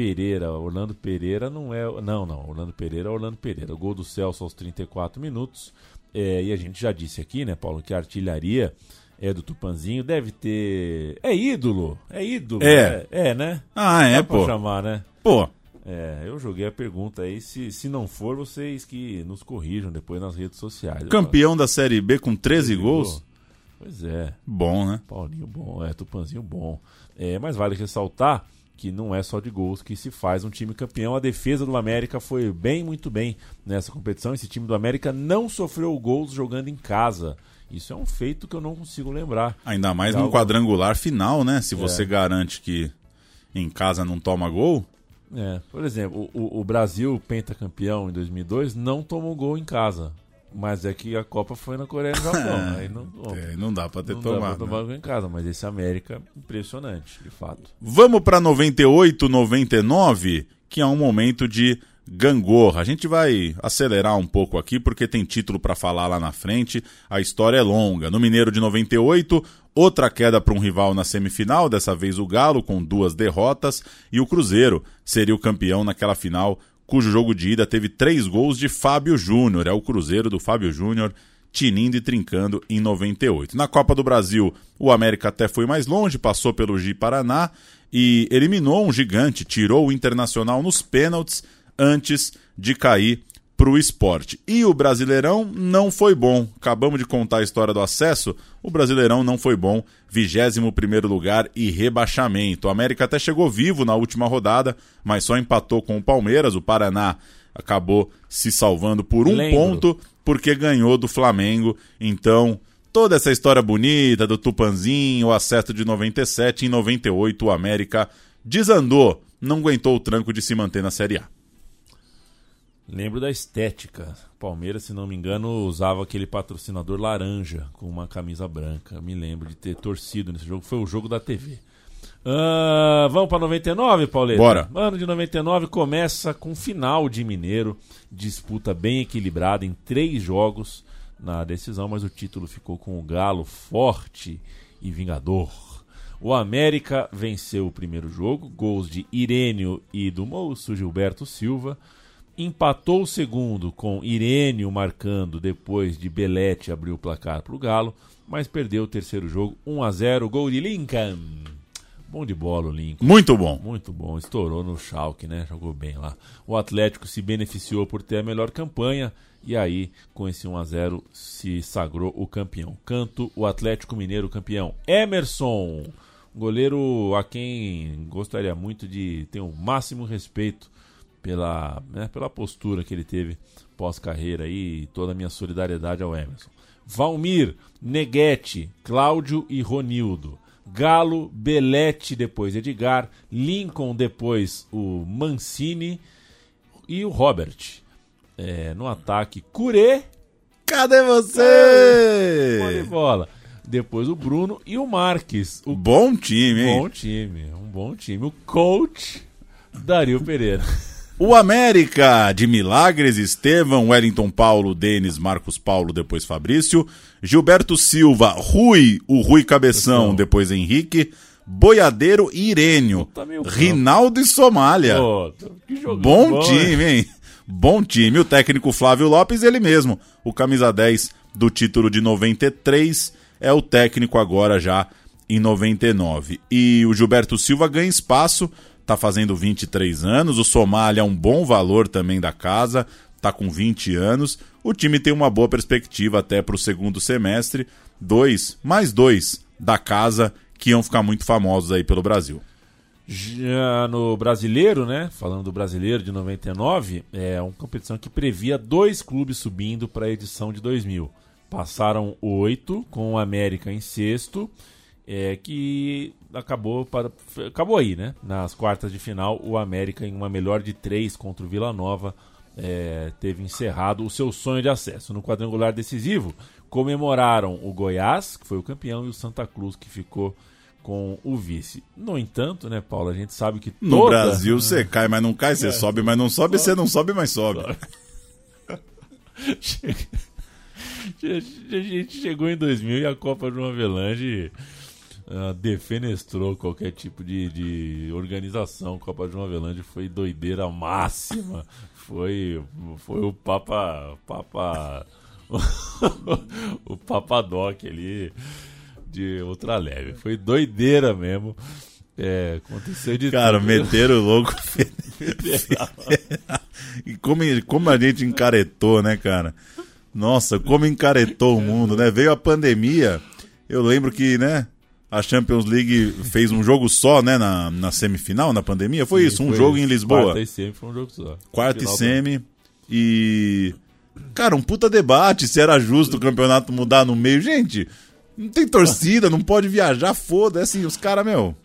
B: Pereira. Orlando Pereira não é. Não, não. Orlando Pereira é Orlando Pereira. O gol do Celso aos 34 minutos. É, e a gente já disse aqui, né, Paulo, que a artilharia é do Tupanzinho. Deve ter. É ídolo. É ídolo.
C: É.
B: É, é, né?
C: Ah, é,
B: Dá pra
C: pô.
B: chamar, né?
C: Pô.
B: É, eu joguei a pergunta aí. Se, se não for, vocês que nos corrijam depois nas redes sociais.
C: Campeão da Série B com 13 gols.
B: Pois é.
C: Bom, né?
B: Paulinho bom, é, Tupanzinho bom. É, mas vale ressaltar que não é só de gols que se faz um time campeão. A defesa do América foi bem, muito bem nessa competição. Esse time do América não sofreu gols jogando em casa. Isso é um feito que eu não consigo lembrar.
C: Ainda mais
B: É
C: num
B: algo-
C: quadrangular final, né? Se
B: É.
C: você garante que em casa não toma gol.
B: É, por exemplo, o, o- o Brasil, pentacampeão em 2002, não tomou gol em casa. Mas é que a Copa foi na Coreia e no Japão. aí não,
C: É, não dá pra ter
B: não dá
C: tomado.
B: pra tomar gol em casa. Mas esse América, impressionante, de fato.
C: Vamos para 98, 99, que é um momento de gangorra. A gente vai acelerar um pouco aqui porque tem título para falar lá na frente. A história é longa. No Mineiro de 98, outra queda para um rival na semifinal, dessa vez o Galo com duas derrotas e o Cruzeiro seria o campeão naquela final, cujo jogo de ida teve três gols de Fábio Júnior. É o Cruzeiro do Fábio Júnior tinindo e trincando em 98. Na Copa do Brasil, o América até foi mais longe, passou pelo Gi Paraná e eliminou um gigante, tirou o Internacional nos pênaltis antes de cair para o esporte. E o Brasileirão não foi bom. Acabamos de contar a história do acesso. O Brasileirão não foi bom. 21 primeiro lugar e rebaixamento. O América até chegou vivo na última rodada, mas só empatou com o Palmeiras. O Paraná acabou se salvando por um
B: Lembro.
C: ponto porque ganhou do Flamengo. Então, toda essa história bonita do Tupanzinho, o acesso de 97, em 98 o América desandou, não aguentou o tranco de se manter na Série A.
B: Lembro da estética. Palmeiras, se não me engano, usava aquele patrocinador laranja com uma camisa branca. Me lembro de ter torcido nesse jogo. Foi o jogo da TV. Ah, vamos para 99, Pauleta?
C: Bora.
B: Ano de 99 começa com final de Mineiro. Disputa bem equilibrada em três jogos na decisão, mas o título ficou com o Galo forte e vingador. O América venceu o primeiro jogo, gols de Irênio e do moço Gilberto Silva. Empatou o segundo com Irênio marcando depois de Belete abrir o placar para o Galo, mas perdeu o terceiro jogo 1 a 0 gol de Lincoln. Bom de bola o Lincoln.
C: Muito bom.
B: Muito bom. Estourou no Schalke, né? Jogou bem lá. O Atlético se beneficiou por ter a melhor campanha e aí, com esse 1 a 0 se sagrou o campeão. Canto o Atlético Mineiro campeão. Emerson, goleiro a quem gostaria muito de ter o máximo respeito pela, né, pela postura que ele teve pós-carreira e toda a minha solidariedade ao Emerson. Valmir, Neguete, Cláudio e Ronildo. Galo, Belete, depois Edgar, Lincoln, depois o Mancini e o Robert. É, no ataque, Curê.
C: Cadê você?
B: Bola de bola. Depois o Bruno e o Marques. O
C: bom time, hein?
B: Bom time, um bom time. O coach Dario Pereira.
C: O América de Milagres, Estevam, Wellington Paulo, Denis, Marcos Paulo, depois Fabrício, Gilberto Silva, Rui, o Rui Cabeção, depois Henrique, Boiadeiro e Irênio, Rinaldo e Somália.
B: Pô,
C: bom,
B: bom,
C: time, hein? Bom time. O técnico Flávio Lopes, ele mesmo, o camisa 10 do título de 93, é o técnico agora já em 99. E o Gilberto Silva ganha espaço tá fazendo 23 anos. O Somália é um bom valor também da casa, tá com 20 anos. O time tem uma boa perspectiva até para o segundo semestre. Dois, mais dois da casa que iam ficar muito famosos aí pelo Brasil.
B: Já no brasileiro, né? Falando do brasileiro de 99, é uma competição que previa dois clubes subindo para a edição de 2000. Passaram oito, com o América em sexto, é, que acabou para acabou aí, né? Nas quartas de final, o América em uma melhor de três contra o Vila Nova é, teve encerrado o seu sonho de acesso. No quadrangular decisivo, comemoraram o Goiás, que foi o campeão, e o Santa Cruz, que ficou com o vice. No entanto, né, Paulo, a gente sabe que
C: no
B: toda...
C: Brasil você cai, mas não cai, você é. sobe, mas não sobe, você não sobe, mas sobe.
B: a gente chegou em 2000 e a Copa João Avelange uh, defenestrou qualquer tipo de, de organização. Copa João Avelange foi doideira máxima. Foi, foi o Papa. Papa o Papadoc ali de outra leve. Foi doideira mesmo. É, aconteceu de
C: Cara, tudo. meteram o louco. e como, como a gente encaretou, né, cara? Nossa, como encaretou o mundo, né? Veio a pandemia. Eu lembro que, né? A Champions League fez um jogo só, né, na, na semifinal, na pandemia? Foi Sim, isso, um foi jogo isso. em Lisboa.
B: Quarta e semi foi um jogo só.
C: Quarta e semi. E. Cara, um puta debate se era justo o campeonato mudar no meio. Gente, não tem torcida, não pode viajar, foda. É assim, os caras, meu.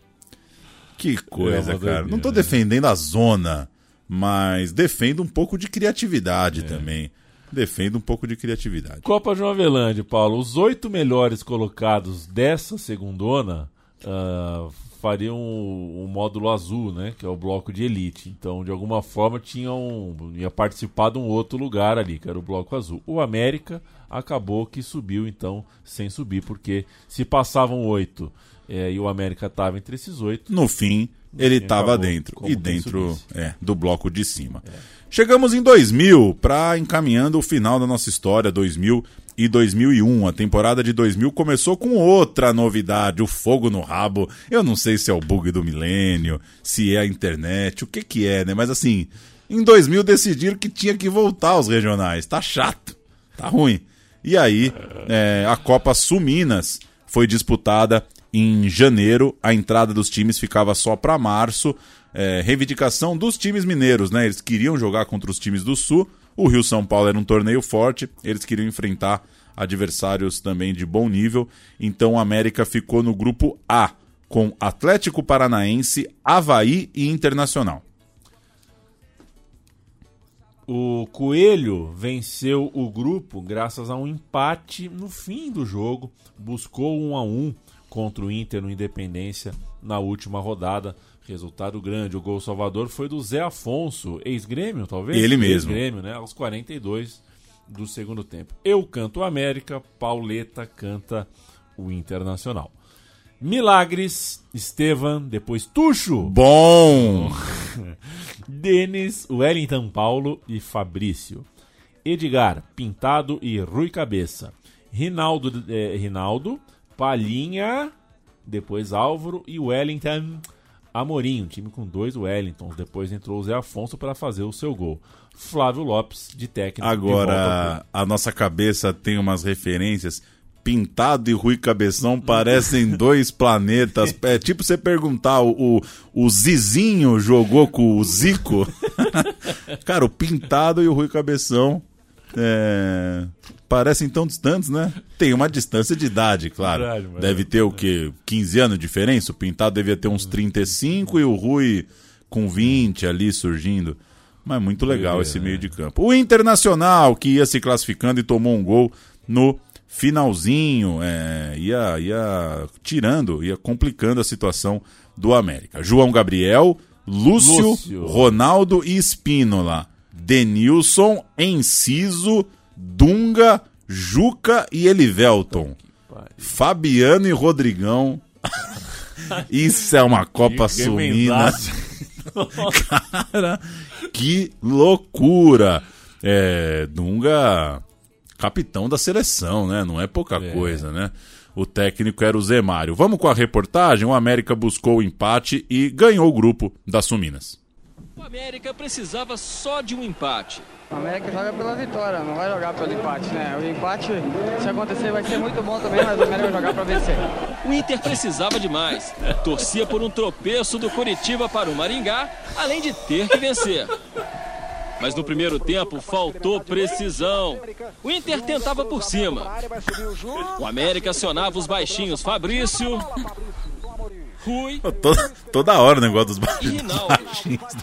C: Que coisa, é cara. Não tô né? defendendo a zona, mas defendo um pouco de criatividade é. também defendo um pouco de criatividade.
B: Copa João Avelange, Paulo. Os oito melhores colocados dessa segundona uh, fariam o, o, módulo azul, né? Que é o bloco de elite. Então, de alguma forma, tinham ia participar de um outro lugar ali, que era o bloco azul. O América acabou que subiu, então, sem subir, porque se passavam oito é, e o América estava entre esses oito.
C: No fim, ele estava dentro. E dentro é, do bloco de cima. É. Chegamos em 2000 para encaminhando o final da nossa história, 2000 e 2001. A temporada de 2000 começou com outra novidade, o fogo no rabo. Eu não sei se é o bug do milênio, se é a internet, o que que é, né? Mas assim, em 2000 decidiram que tinha que voltar aos regionais. Tá chato, tá ruim. E aí, é, a Copa Suminas foi disputada em janeiro. A entrada dos times ficava só para março é, reivindicação dos times mineiros, né? Eles queriam jogar contra os times do Sul. O Rio São Paulo era um torneio forte, eles queriam enfrentar adversários também de bom nível. Então o América ficou no grupo A, com Atlético Paranaense, Havaí e Internacional.
B: O Coelho venceu o grupo graças a um empate no fim do jogo, buscou um a um contra o Inter no Independência na última rodada. Resultado grande. O gol salvador foi do Zé Afonso, ex-grêmio, talvez?
C: Ele mesmo.
B: Ex-grêmio, né? Aos 42 do segundo tempo. Eu canto América, Pauleta canta o Internacional. Milagres, Estevan, depois Tuxo.
C: Bom!
B: Denis, Wellington Paulo e Fabrício. Edgar, Pintado e Rui Cabeça. Rinaldo, eh, Rinaldo, Palhinha, depois Álvaro e Wellington Amorim, um time com dois Wellingtons. Depois entrou o Zé Afonso para fazer o seu gol. Flávio Lopes, de técnico. de
C: Agora, a nossa cabeça tem umas referências. Pintado e Rui Cabeção parecem dois planetas. É tipo você perguntar: o, o, o Zizinho jogou com o Zico? Cara, o Pintado e o Rui Cabeção é, parecem tão distantes, né? Tem uma distância de idade, claro.
B: Verdade,
C: Deve ter o quê? 15 anos de diferença? O Pintado devia ter uns 35 e o Rui com 20 ali surgindo. Mas muito legal esse meio de campo. O Internacional, que ia se classificando e tomou um gol no finalzinho, é, ia, ia tirando, ia complicando a situação do América. João Gabriel, Lúcio,
B: Lúcio.
C: Ronaldo e Espínola. Denilson, Enciso, Dunga, Juca e Elivelton. Fabiano e Rodrigão. Isso é uma Copa
B: Que
C: Sumina. Cara, que loucura! É, Dunga, capitão da seleção, né? Não é pouca coisa, né? O técnico era o Zé Mário. Vamos com a reportagem. O América buscou o empate e ganhou o grupo das Suminas.
J: O América precisava só de um empate.
K: O América joga pela vitória, não vai jogar pelo empate, né? O empate, se acontecer, vai ser muito bom também, mas o América vai jogar para vencer.
J: O Inter precisava de mais. Torcia por um tropeço do Curitiba para o Maringá, além de ter que vencer. Mas no primeiro tempo faltou precisão. O Inter tentava por cima. O América acionava os baixinhos Fabrício, Rui
C: Toda, toda hora o negócio dos
J: e
C: baixinhos.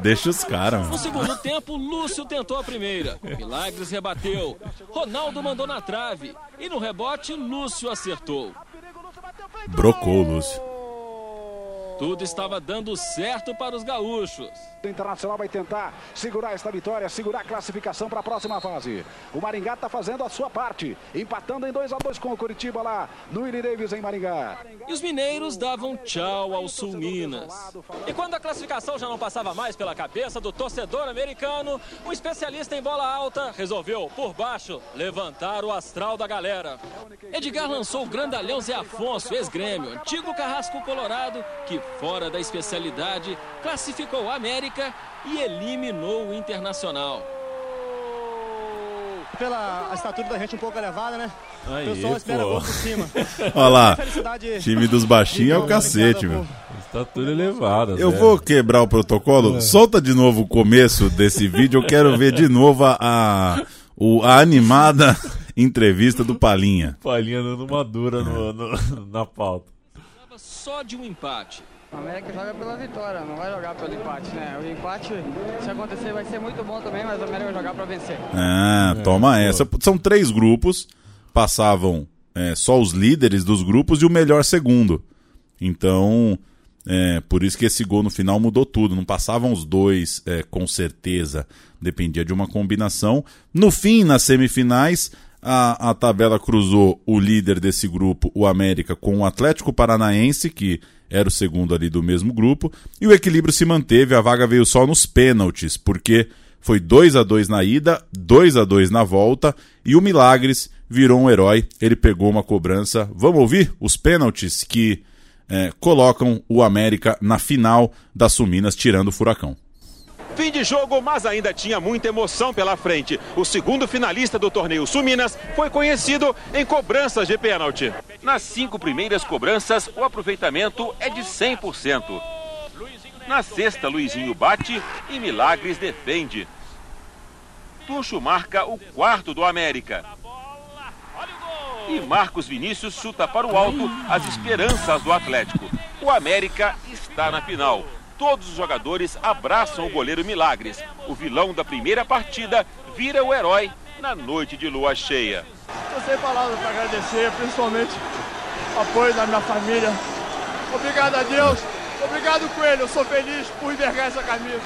C: Deixa os caras,
J: No segundo tempo, Lúcio tentou a primeira. Milagres rebateu. Ronaldo mandou na trave. E no rebote, Lúcio acertou.
C: Brocou o Lúcio.
J: Tudo estava dando certo para os gaúchos.
O: O Internacional vai tentar segurar esta vitória, segurar a classificação para a próxima fase. O Maringá está fazendo a sua parte, empatando em 2 a 2 com o Curitiba lá no Willie Davis em Maringá.
J: E os mineiros davam tchau ao Sul Minas.
P: E quando a classificação já não passava mais pela cabeça do torcedor americano, um especialista em bola alta resolveu, por baixo, levantar o astral da galera.
J: Edgar lançou o grandalhão Zé Afonso, ex-grêmio, antigo carrasco colorado, que fora da especialidade classificou a América e eliminou o Internacional.
Q: Pela a estatura da gente um pouco elevada, né?
B: Aí,
Q: o pessoal espera gol por cima.
C: Olha lá. Time dos baixinhos é o cacete, meu.
B: Está tudo elevado.
C: Eu
B: Zé.
C: vou quebrar o protocolo. Solta de novo o começo desse vídeo. Eu quero ver de novo a, a, o- a animada entrevista do Palinha.
B: Palhinha dando uma dura no- no- na pauta.
J: Precisava só de um empate.
K: O América joga pela vitória, não vai jogar pelo empate, né? O empate, se acontecer, vai ser muito bom também, mas o América vai jogar para vencer.
C: Ah, toma essa. São três grupos. Passavam é, só os líderes dos grupos e o melhor segundo. Então, é, por isso que esse gol no final mudou tudo. Não passavam os dois é, com certeza. Dependia de uma combinação. No fim, nas semifinais, a, a tabela cruzou o líder desse grupo, o América, com o Atlético Paranaense, que era o segundo ali do mesmo grupo. E o equilíbrio se manteve. A vaga veio só nos pênaltis, porque foi 2 a 2 na ida, 2 a 2 na volta e o Milagres virou um herói. Ele pegou uma cobrança. Vamos ouvir os pênaltis que eh, colocam o América na final das Suminas, tirando o furacão.
F: Fim de jogo, mas ainda tinha muita emoção pela frente. O segundo finalista do torneio Suminas foi conhecido em cobranças de pênalti. Nas cinco primeiras cobranças, o aproveitamento é de 100%. Na sexta, Luizinho bate e Milagres defende. Tuxo marca o quarto do América. E Marcos Vinícius chuta para o alto as esperanças do Atlético. O América está na final. Todos os jogadores abraçam o goleiro Milagres. O vilão da primeira partida vira o herói na noite de lua cheia.
Q: Estou sem palavras para agradecer, principalmente o apoio da minha família. Obrigado a Deus, obrigado Coelho, eu sou feliz por envergar essa camisa.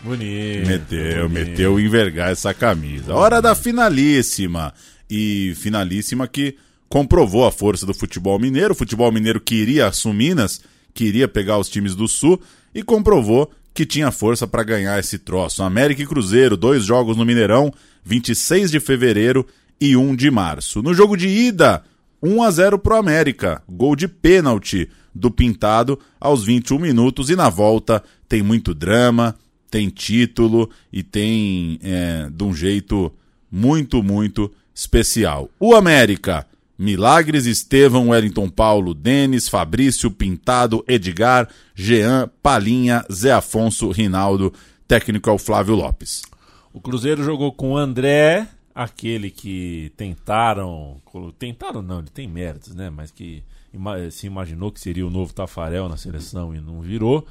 B: Bonito.
C: Meteu, meteu envergar essa camisa. Hora da finalíssima. E finalíssima que comprovou a força do futebol mineiro. O futebol mineiro queria as Suminas, queria pegar os times do Sul e comprovou que tinha força para ganhar esse troço. América e Cruzeiro, dois jogos no Mineirão, 26 de fevereiro e 1 de março. No jogo de ida, 1 a 0 pro América, gol de pênalti do Pintado aos 21 minutos e na volta tem muito drama, tem título e tem é, de um jeito muito, muito especial. O América, Milagres, Estevão, Wellington Paulo, Denis, Fabrício, Pintado, Edgar, Jean, Palinha, Zé Afonso, Rinaldo, técnico é o Flávio Lopes.
B: O Cruzeiro jogou com André, aquele que tentaram. Tentaram não, ele tem méritos, né? Mas que se imaginou que seria o novo Tafarel na seleção e não virou.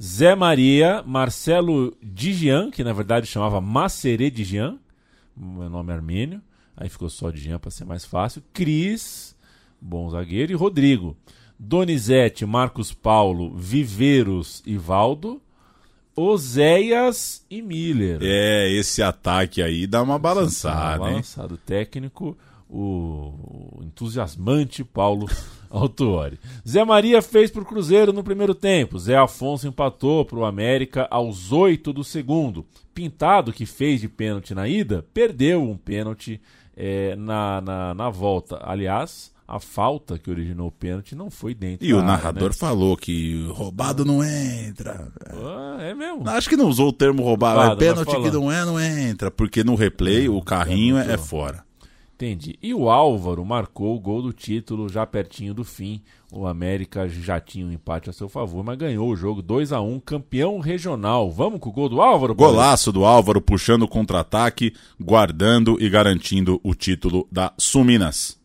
B: Zé Maria, Marcelo Digian, que na verdade chamava Maceré Digian, meu nome é armênio, aí ficou só Digian para ser mais fácil. Cris, bom zagueiro, e Rodrigo. Donizete, Marcos Paulo, Viveiros e Valdo. Oséias e Miller.
C: É, esse ataque aí dá uma balançada. Dá uma balançada.
B: O técnico, o entusiasmante Paulo Autuori. Zé Maria fez para o Cruzeiro no primeiro tempo. Zé Afonso empatou para o América aos oito do segundo. Pintado, que fez de pênalti na ida, perdeu um pênalti é, na, na, na volta. Aliás, a falta que originou o pênalti não foi dentro.
C: E o narrador né? falou que roubado não entra.
B: Ah, é mesmo?
C: Acho que não usou o termo roubado, roubado pênalti que não é, não entra, porque no replay o carrinho é, é fora.
B: Entendi. E o Álvaro marcou o gol do título já pertinho do fim. O América já tinha um empate a seu favor, mas ganhou o jogo 2 a 1 campeão regional. Vamos com o gol do Álvaro?
C: Golaço do Álvaro puxando o contra-ataque, guardando e garantindo o título da Suminas.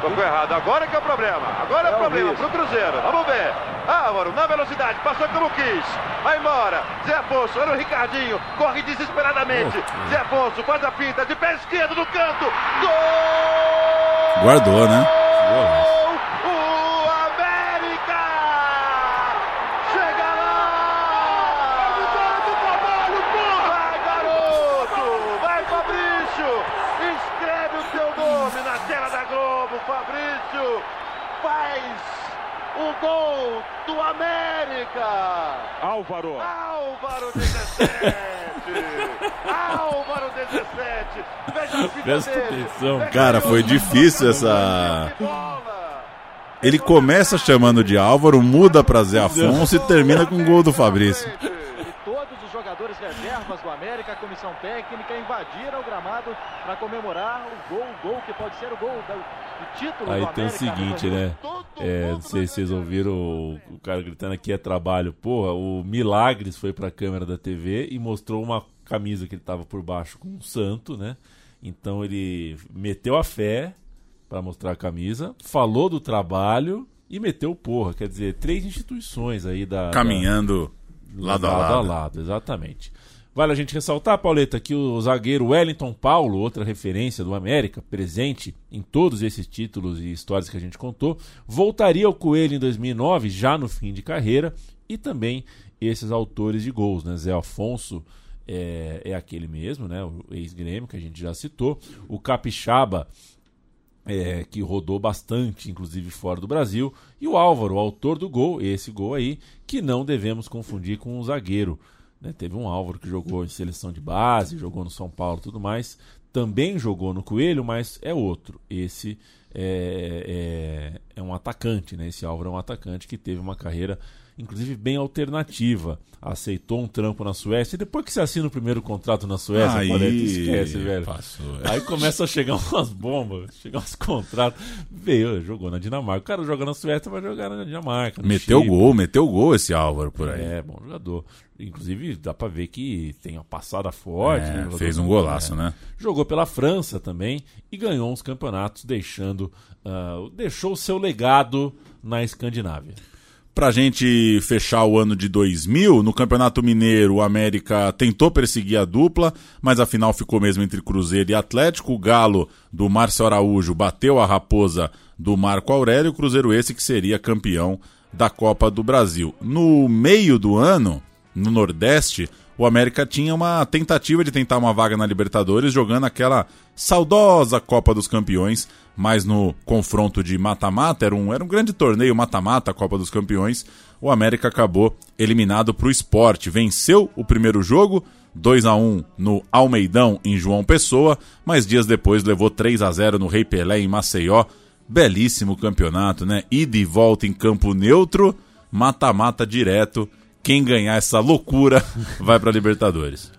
M: Tocou errado. Agora que é o problema. Agora é, é o problema pro Cruzeiro. Vamos ver. Álvaro, na velocidade, passou como quis. Vai embora. Zé Afonso, olha o Ricardinho. Corre desesperadamente. Zé Afonso faz a pinta de pé esquerdo no canto. Gol!
C: Guardou, né?
M: América.
F: Álvaro.
M: Álvaro 17. Álvaro 17. Veja a
B: Presta atenção.
C: Cara, foi difícil essa... Ele começa chamando de Álvaro, muda para Zé Afonso e termina com o gol do Fabrício
N: reservas do América, a comissão técnica invadiram o gramado para comemorar o gol, o gol que pode ser o gol do, título
B: Aí
N: do
B: tem o seguinte, né? É, não sei se vocês ouviram o, o cara gritando aqui é trabalho. Porra, o Milagres foi para a câmera da TV e mostrou uma camisa que ele tava por baixo com um santo, né? Então ele meteu a fé para mostrar a camisa, falou do trabalho e meteu porra. Quer dizer, três instituições aí da.
C: Caminhando. Da Lado, lado a lado. a
B: lado, exatamente. Vale a gente ressaltar, Pauleta, que o zagueiro Wellington Paulo, outra referência do América, presente em todos esses títulos e histórias que a gente contou, voltaria ao Coelho em 2009, já no fim de carreira, e também esses autores de gols, né? Zé Afonso é, é aquele mesmo, né? O ex-grêmio que a gente já citou. O Capixaba é, que rodou bastante, inclusive fora do Brasil, e o Álvaro, o autor do gol, esse gol aí, que não devemos confundir com um zagueiro. Né? Teve um Álvaro que jogou em seleção de base, jogou no São Paulo tudo mais, também jogou no Coelho, mas é outro. Esse é, é, é um atacante, né? esse Álvaro é um atacante que teve uma carreira inclusive bem alternativa. Aceitou um trampo na Suécia e depois que você assina o primeiro contrato na Suécia, aí, Paleta, esquece, velho. Passou, é. Aí começa a chegar umas bombas, chegar uns contratos. Veio, jogou na Dinamarca. O cara joga na Suécia, vai jogar na Dinamarca.
C: Meteu Chile. gol, meteu gol esse Álvaro por aí.
B: É, bom jogador. Inclusive, dá pra ver que tem uma passada forte.
C: É, né? Fez um golaço, né?
B: Jogou pela França também e ganhou uns campeonatos, deixando. Uh, deixou o seu legado na Escandinávia.
C: Pra gente fechar o ano de 2000, no Campeonato Mineiro, o América tentou perseguir a dupla, mas afinal ficou mesmo entre Cruzeiro e Atlético. O Galo do Márcio Araújo bateu a raposa do Marco Aurélio, Cruzeiro esse que seria campeão da Copa do Brasil. No meio do ano, no Nordeste, o América tinha uma tentativa de tentar uma vaga na Libertadores jogando aquela saudosa Copa dos Campeões, mas no confronto de mata-mata, era um, era um grande torneio mata-mata, Copa dos Campeões, o América acabou eliminado para o esporte. Venceu o primeiro jogo, 2 a 1 no Almeidão, em João Pessoa, mas dias depois levou 3 a 0 no Rei Pelé, em Maceió. Belíssimo campeonato, né? Ida e volta em campo neutro, mata-mata direto quem ganhar essa loucura vai para Libertadores.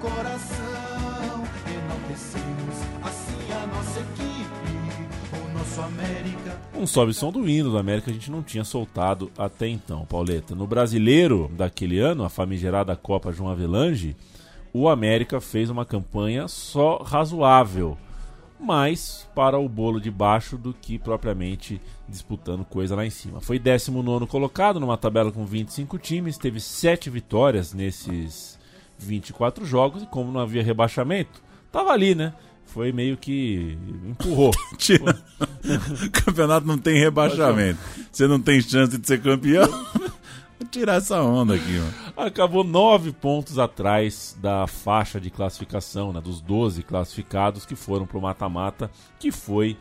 R: coração, enaltecemos assim a nossa equipe.
B: Um sobe som do hino do América a gente não tinha soltado até então, Pauleta. No brasileiro daquele ano, a famigerada Copa João Avelange, o América fez uma campanha só razoável, mais para o bolo de baixo do que propriamente disputando coisa lá em cima. Foi 19 colocado numa tabela com 25 times, teve 7 vitórias nesses 24 jogos e, como não havia rebaixamento, tava ali, né? Foi meio que empurrou.
C: o campeonato não tem rebaixamento. Você não tem chance de ser campeão. Vou tirar essa onda aqui, mano.
B: Acabou nove pontos atrás da faixa de classificação, né, dos 12 classificados que foram para o mata-mata, que foi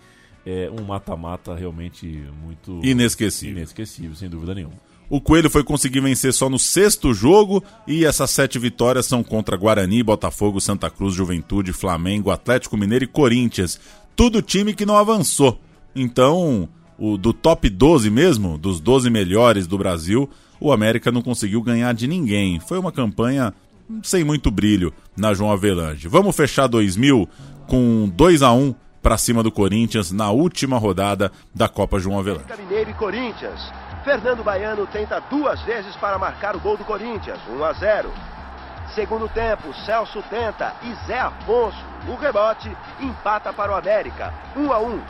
B: é, um mata-mata realmente muito
C: inesquecível.
B: inesquecível, sem dúvida nenhuma.
C: O Coelho foi conseguir vencer só no sexto jogo e essas sete vitórias são contra Guarani, Botafogo, Santa Cruz, Juventude, Flamengo, Atlético Mineiro e Corinthians. Tudo time que não avançou. Então, o do top 12 mesmo, dos 12 melhores do Brasil, o América não conseguiu ganhar de ninguém. Foi uma campanha sem muito brilho na João Avelange. Vamos fechar 2000 com 2 a 1 para cima do Corinthians na última rodada da Copa João Avelange.
E: Mineiro e Corinthians. Fernando Baiano tenta duas vezes para marcar o gol do Corinthians, 1 a 0. Segundo tempo, Celso tenta e Zé Afonso, no rebote, empata para o América, 1 a 1.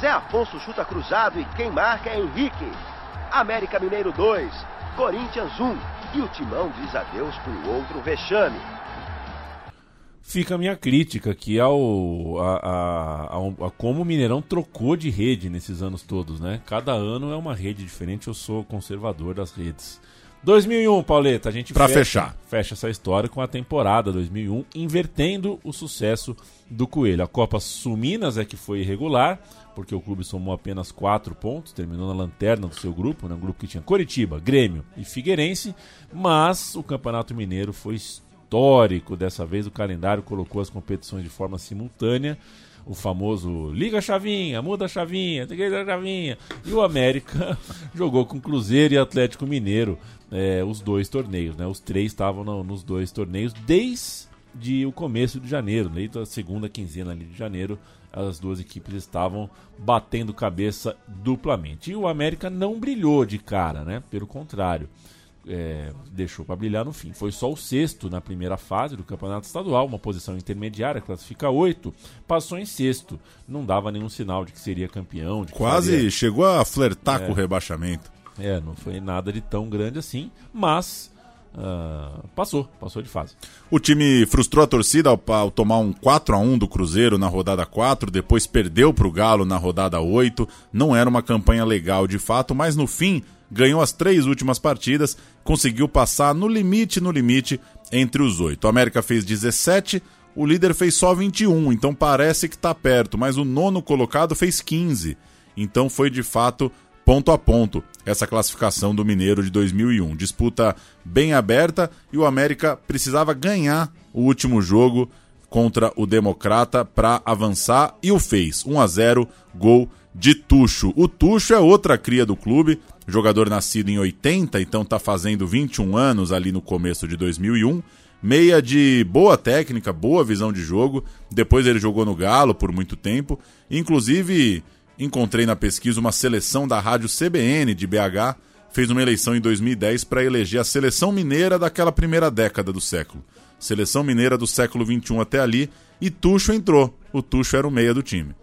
E: Zé Afonso chuta cruzado e quem marca é Henrique. América Mineiro 2, Corinthians 1 e o Timão diz adeus para o outro vexame
B: fica a minha crítica aqui ao a, a, a, a, como o Mineirão trocou de rede nesses anos todos, né? Cada ano é uma rede diferente, eu sou conservador das redes. 2001, Pauleta, a gente
C: pra
B: fecha,
C: fechar.
B: fecha essa história com a temporada 2001, invertendo o sucesso do Coelho. A Copa Suminas é que foi irregular, porque o clube somou apenas 4 pontos, terminou na lanterna do seu grupo, né? um grupo que tinha Coritiba, Grêmio e Figueirense, mas o Campeonato Mineiro foi histórico. Dessa vez o calendário colocou as competições de forma simultânea. O famoso liga a chavinha, muda a chavinha, liga a chavinha. E o América jogou com Cruzeiro e Atlético Mineiro é, os dois torneios. Né? Os três estavam no, nos dois torneios desde o começo de janeiro, desde a segunda quinzena de janeiro. As duas equipes estavam batendo cabeça duplamente. E o América não brilhou de cara, né? Pelo contrário é, deixou para brilhar no fim. Foi só o sexto na primeira fase do campeonato estadual, uma posição intermediária, classifica oito, passou em sexto. Não dava nenhum sinal de que seria campeão.
C: Quase
B: faria...
C: chegou a flertar é, com o rebaixamento.
B: É, não foi nada de tão grande assim, mas Uh, passou, passou de fase.
C: O time frustrou a torcida ao, ao, tomar um 4 a 1 do Cruzeiro na rodada 4, depois perdeu para o Galo na rodada 8. Não era uma campanha legal de fato, mas no fim ganhou as três últimas partidas, conseguiu passar no limite, no limite entre os oito. O América fez 17, o líder fez só 21, então parece que está perto, mas o nono colocado fez 15. Então foi de fato ponto a ponto essa classificação do Mineiro de 2001. Disputa bem aberta e o América precisava ganhar o último jogo contra o Democrata para avançar e o fez. 1 a 0, gol de Tuxo. O Tuxo é outra cria do clube, jogador nascido em 80, então está fazendo 21 anos ali no começo de 2001. Meia de boa técnica, boa visão de jogo. Depois ele jogou no Galo por muito tempo. Inclusive, encontrei na pesquisa uma seleção da rádio CBN de BH. Fez uma eleição em 2010 para eleger a seleção mineira daquela primeira década do século. Seleção mineira do século 21 até ali. E Tuxo entrou. O Tuxo era o meia do time.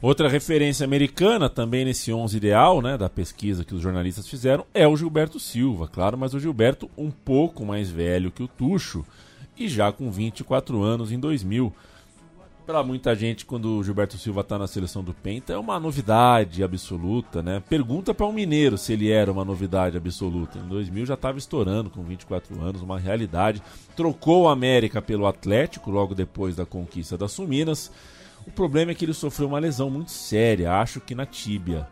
B: Outra referência americana também nesse 11 ideal, né, da pesquisa que os jornalistas fizeram, é o Gilberto Silva, claro, mas o Gilberto um pouco mais velho que o Tuxo e já com 24 anos em 2000. Para muita gente, quando o Gilberto Silva está na seleção do Penta, é uma novidade absoluta, né? Pergunta para um mineiro se ele era uma novidade absoluta. Em 2000 já estava estourando com 24 anos, uma realidade. Trocou o América pelo Atlético logo depois da conquista das Suminas. O problema é que ele sofreu uma lesão muito séria, acho que na tíbia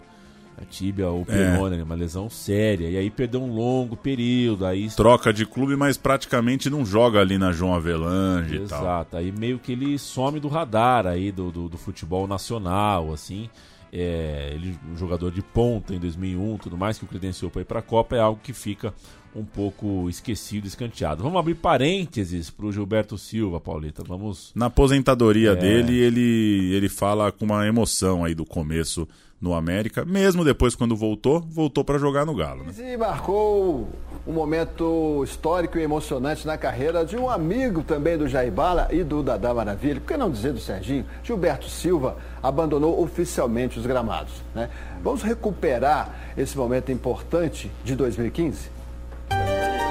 B: a tíbia ou perona, é. uma lesão séria. E aí perdeu um longo período. Aí...
C: Troca de clube, mas praticamente não joga ali na João Avelange
B: Exato.
C: e tal.
B: Exato. Aí meio que ele some do radar aí do, do, do futebol nacional, assim. É, ele um jogador de ponta em 2001, tudo mais que o credenciou para ir para a Copa é algo que fica um pouco esquecido, escanteado. Vamos abrir parênteses para o Gilberto Silva, Paulita. Vamos
C: na aposentadoria é... dele, ele ele fala com uma emoção aí do começo no América, mesmo depois quando voltou, voltou para jogar no Galo. Né?
S: E marcou um momento histórico e emocionante na carreira de um amigo também do Jair Bala e do Dadá Maravilha, por que não dizer do Serginho? Gilberto Silva abandonou oficialmente os gramados. Né? Vamos recuperar esse momento importante de 2015?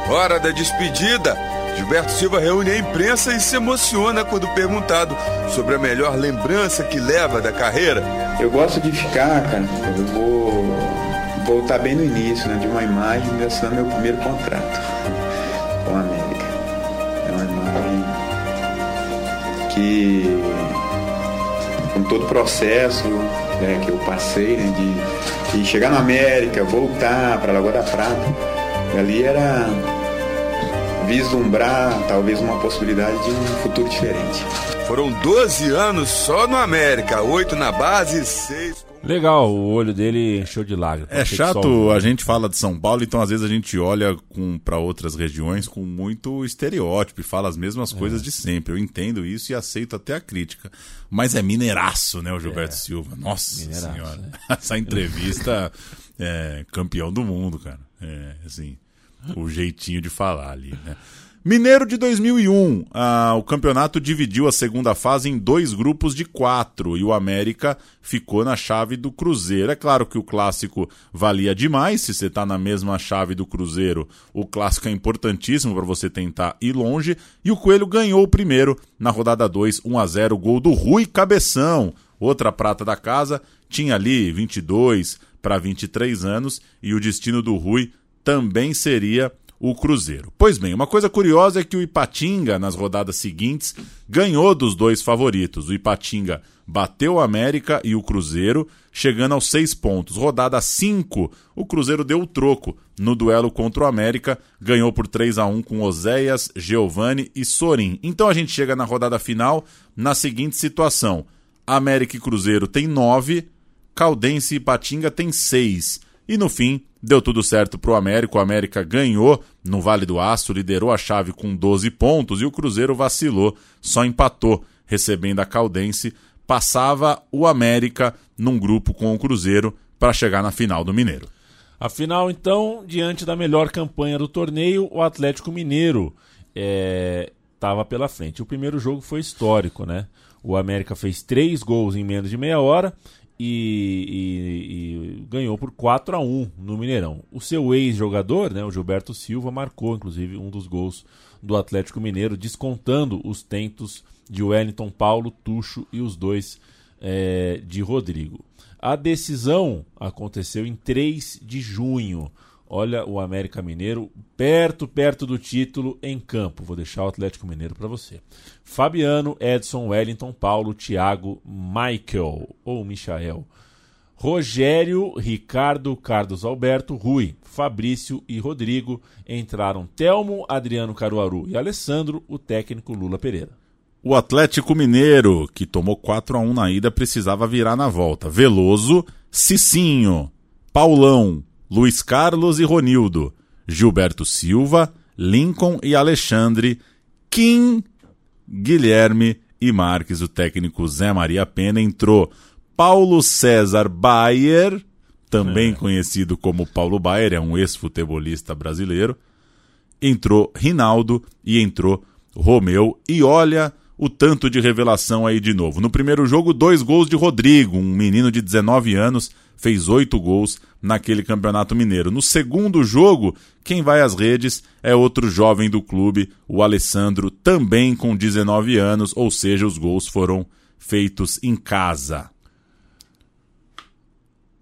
T: Hora da despedida! Gilberto Silva reúne a imprensa e se emociona quando perguntado sobre a melhor lembrança que leva da carreira.
U: Eu gosto de ficar, cara, eu vou voltar bem no início, né, de uma imagem assinando meu primeiro contrato com a América. É uma imagem que, com todo o processo né, que eu passei, né, de, de chegar na América, voltar para Lagoa da Prata, ali era vislumbrar talvez uma possibilidade de um futuro diferente.
T: Foram 12 anos só no América, 8 na base, 6
B: Legal, o olho dele encheu de lágrimas.
C: É chato, a gente fala de São Paulo, então às vezes a gente olha para outras regiões com muito estereótipo e fala as mesmas é. coisas de sempre. Eu entendo isso e aceito até a crítica. Mas é mineiraço, né, o Gilberto é. Silva? Nossa mineiraço, senhora. Né? Essa entrevista é campeão do mundo, cara. É, assim, o jeitinho de falar ali, né? Mineiro de 2001, ah, o campeonato dividiu a segunda fase em dois grupos de quatro e o América ficou na chave do Cruzeiro. É claro que o clássico valia demais, se você está na mesma chave do Cruzeiro, o clássico é importantíssimo para você tentar ir longe. E o Coelho ganhou o primeiro na rodada 2, 1 a 0 gol do Rui Cabeção, outra prata da casa, tinha ali 22 para 23 anos e o destino do Rui também seria o Cruzeiro. Pois bem, uma coisa curiosa é que o Ipatinga, nas rodadas seguintes, ganhou dos dois favoritos. O Ipatinga bateu o América e o Cruzeiro, chegando aos seis pontos. Rodada 5, o Cruzeiro deu o troco no duelo contra o América, ganhou por 3 a 1 com Oséias, Giovani e Sorin. Então a gente chega na rodada final na seguinte situação: América e Cruzeiro tem 9, Caldense e Ipatinga tem 6. E no fim, Deu tudo certo para o América, o América ganhou no Vale do Aço, liderou a chave com 12 pontos e o Cruzeiro vacilou, só empatou, recebendo a Caldense, passava o América num grupo com o Cruzeiro para chegar na final do Mineiro.
B: A final, então, diante da melhor campanha do torneio, o Atlético Mineiro estava é, pela frente. O primeiro jogo foi histórico, né? O América fez três gols em menos de meia hora e, e, e, ganhou por 4 a 1 no Mineirão. O seu ex-jogador, né, o Gilberto Silva, marcou inclusive um dos gols do Atlético Mineiro, descontando os tentos de Wellington Paulo, Tucho e os dois é, de Rodrigo. A decisão aconteceu em 3 de junho. Olha o América Mineiro perto, perto do título em campo. Vou deixar o Atlético Mineiro para você. Fabiano, Edson, Wellington, Paulo, Thiago, Michael ou Michael. Rogério, Ricardo, Carlos Alberto, Rui, Fabrício e Rodrigo entraram Telmo, Adriano Caruaru e Alessandro, o técnico Lula Pereira.
C: O Atlético Mineiro, que tomou 4 a 1 na ida, precisava virar na volta. Veloso, Cicinho, Paulão, Luiz Carlos e Ronildo, Gilberto Silva, Lincoln e Alexandre, Kim, Guilherme e Marques. O técnico Zé Maria Pena entrou. Paulo César Bayer, também é. conhecido como Paulo Bayer, é um ex-futebolista brasileiro. Entrou Rinaldo e entrou Romeu. E olha o tanto de revelação aí de novo. No primeiro jogo, dois gols de Rodrigo, um menino de 19 anos, fez oito gols naquele campeonato mineiro. No segundo jogo, quem vai às redes é outro jovem do clube, o Alessandro, também com 19 anos, ou seja, os gols foram feitos em casa.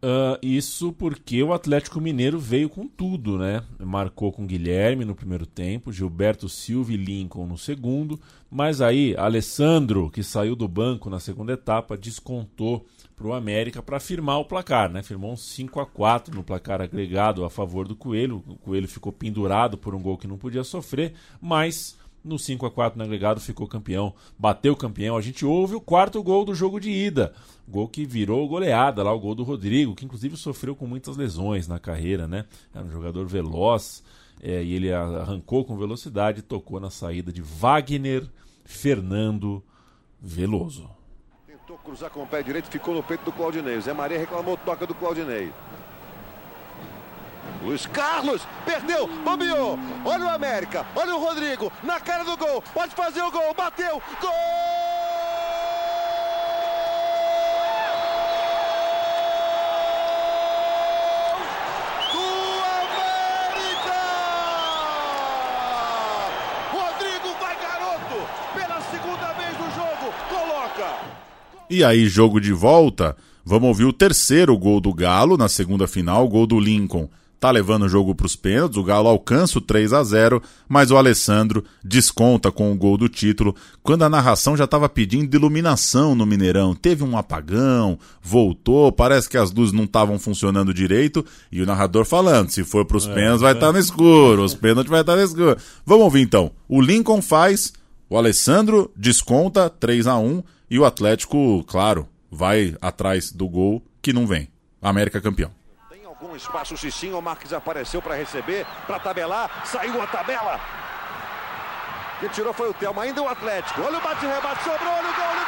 B: Uh, isso porque o Atlético Mineiro veio com tudo, né? Marcou com Guilherme no primeiro tempo, Gilberto Silva e Lincoln no segundo, mas aí Alessandro, que saiu do banco na segunda etapa, descontou para o América para firmar o placar, né? Firmou um 5 a 4 no placar agregado a favor do Coelho. O Coelho ficou pendurado por um gol que não podia sofrer, mas no 5 a 4 no agregado ficou campeão, bateu campeão. A gente ouve o quarto gol do jogo de ida, gol que virou goleada lá, o gol do Rodrigo, que inclusive sofreu com muitas lesões na carreira, né? Era um jogador veloz é, e ele arrancou com velocidade e tocou na saída de Wagner Fernando Veloso.
M: Tentou cruzar com o pé direito, ficou no peito do Claudinei. O Zé Maria reclamou, toca do Claudinei. Luiz Carlos perdeu, bombeou. Olha o América, olha o Rodrigo na cara do gol. Pode fazer o gol, bateu, gol! Do América! Rodrigo vai garoto pela segunda vez no jogo. Coloca.
C: E aí, jogo de volta. Vamos ouvir o terceiro gol do Galo na segunda final, o gol do Lincoln tá levando o jogo para os pênaltis, o Galo alcança o 3 a 0 mas o Alessandro desconta com o gol do título, quando a narração já estava pedindo iluminação no Mineirão. Teve um apagão, voltou, parece que as luzes não estavam funcionando direito, e o narrador falando, se for para os é, pênaltis vai estar é. tá no escuro, os pênaltis vai estar tá no escuro. Vamos ouvir então. O Lincoln faz, o Alessandro desconta 3 a 1 e o Atlético, claro, vai atrás do gol que não vem. América campeão
M: com espaço, Cicinho, o Marques apareceu para receber, para tabelar, saiu a tabela. Quem tirou foi o Thelma, ainda o Atlético. Olha o bate-rebate, sobrou, olha o gol,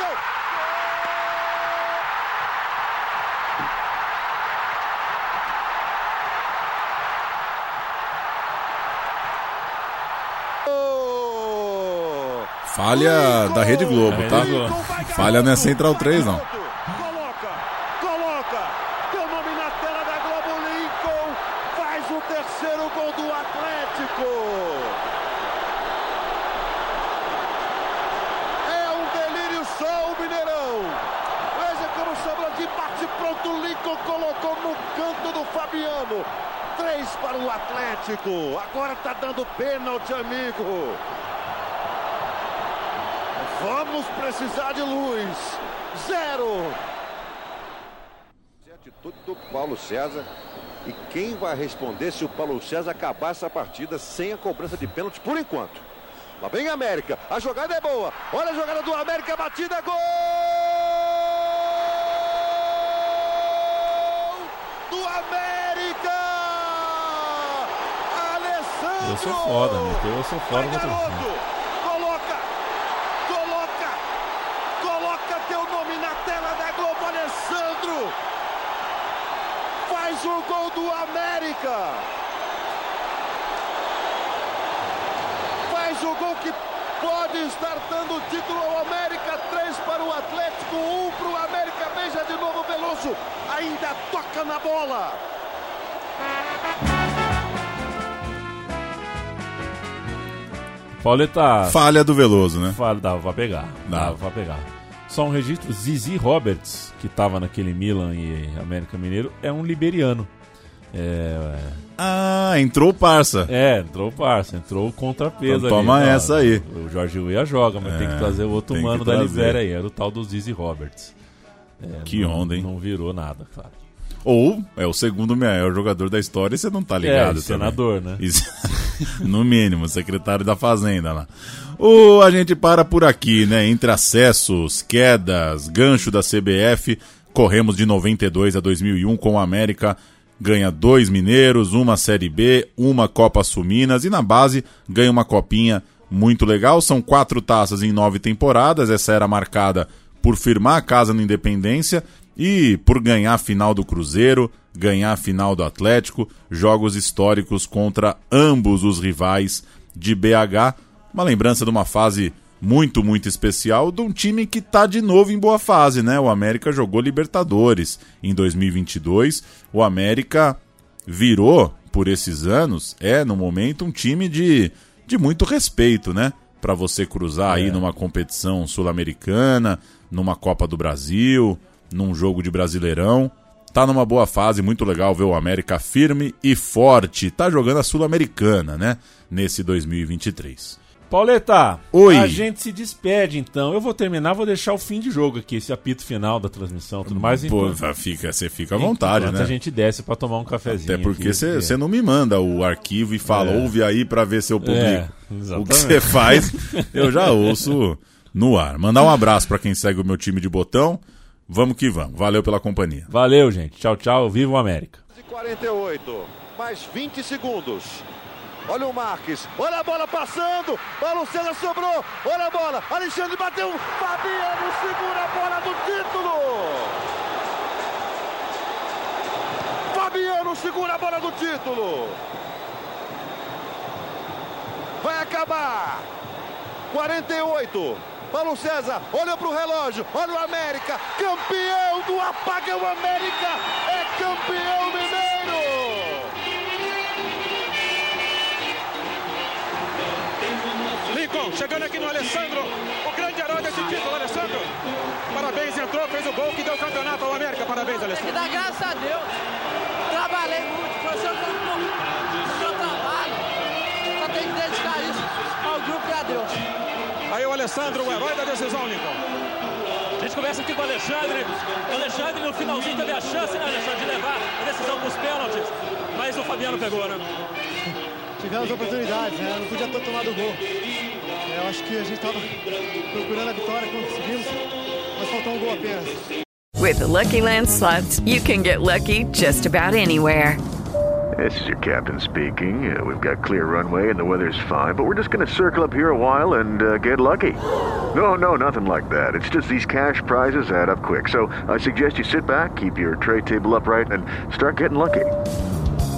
M: o gol.
C: Falha da Rede Globo, tá? Falha não é Central 3, não.
M: Atlético. Agora está dando pênalti, amigo. Vamos precisar de luz. Zero. Atitude do Paulo César. E quem vai responder se o Paulo César acabar essa partida sem a cobrança de pênalti por enquanto? Lá vem a América. A jogada é boa. Olha a jogada do América. Batida. Gol! Do América!
B: Eu sou foda, meteu, eu sou foda
M: coloca, coloca teu nome na tela da Globo, Alessandro. Faz o gol do América. Faz o gol que pode estar dando título ao América. Três para o Atlético, um para o América. Beija de novo Veloso. Ainda toca na bola.
B: Pauleta.
C: Falha do Veloso, né?
B: Falha, dava pra pegar. Dava pra pegar. Só um registro: Zizi Roberts, que tava naquele Milan e América Mineiro, é um liberiano. É...
C: Ah, entrou o parça.
B: É, entrou o parça, entrou o contrapeso
C: então, Toma
B: ali,
C: essa aí.
B: O Jorge Weah joga, mas é, tem que trazer o outro mano da Libéria aí, era o tal do Zizi Roberts.
C: É, que não, onda, hein?
B: Não virou nada, claro.
C: Ou é o segundo maior jogador da história e você não tá ligado. É,
B: senador, né?
C: no mínimo, secretário da Fazenda lá. Ou a gente para por aqui, né? Entre acessos, quedas, gancho da CBF, corremos de 92 a 2001 com a América ganha dois mineiros, uma Série B, uma Copa Suminas e na base ganha uma copinha muito legal. São quatro taças em nove temporadas. Essa era marcada por firmar a casa na Independência e por ganhar a final do Cruzeiro, ganhar a final do Atlético, jogos históricos contra ambos os rivais de BH. Uma lembrança de uma fase muito, muito especial de um time que tá de novo em boa fase, né? O América jogou Libertadores em 2022. O América virou, por esses anos, é, no momento, um time de, de muito respeito, né? Para você cruzar é. aí numa competição sul-americana, numa Copa do Brasil, num jogo de Brasileirão. Tá numa boa fase, muito legal ver o América firme e forte. Tá jogando a Sul-Americana, né? Nesse 2023.
B: Pauleta,
C: Oi.
B: a gente se despede então. Eu vou terminar, vou deixar o fim de jogo aqui, esse apito final da transmissão tudo mais.
C: Pô, fica, você fica à vontade,
B: enquanto
C: né?
B: a gente desce para tomar um cafezinho.
C: Até porque você
B: aqui,
C: não me manda o arquivo e fala,
B: É.
C: ouve aí para ver se eu publico.
B: É,
C: o que você faz, eu já ouço no ar. Mandar um abraço para quem segue o meu time de botão. Vamos que vamos. Valeu pela companhia.
B: Valeu, gente. Tchau, tchau. Viva o América.
M: 48, mais 20 segundos. Olha o Marques, olha a bola passando, Paulo César sobrou, olha a bola, Alexandre bateu, Fabiano segura a bola do título. Fabiano segura a bola do título. Vai acabar. 48. Paulo César, olha para o relógio, olha o América, campeão do Apagão América, é campeão mineiro!
F: Lincoln chegando aqui no Alessandro, o grande herói desse título, Alessandro. Parabéns, entrou, fez o gol que deu o campeonato ao América. Parabéns,
K: E
F: Alessandro.
K: dá graças a Deus. Trabalhei muito, foi o seu, seu trabalho. Só tem que dedicar isso ao grupo e a Deus.
F: Aí o Alessandro, o herói da decisão, Lincoln.
P: A gente começa aqui com o Alexandre. O Alexandre no finalzinho teve a chance, né, Alexandre, de levar a decisão para os pênaltis. Mas o Fabiano pegou, né?
V: Tivemos oportunidades, né? Não podia ter tomado o gol. É, Eu acho que a gente estava procurando a vitória, conseguimos, mas faltou um gol apenas.
W: With the Lucky Land slots, you can get lucky just about anywhere.
X: This is your captain speaking. Uh, we've got clear runway and the weather's fine, but we're just going to circle up here a while and uh, get lucky. No, no, nothing like that. It's just these cash prizes add up quick. So I suggest you sit back, keep your tray table upright, and start getting lucky.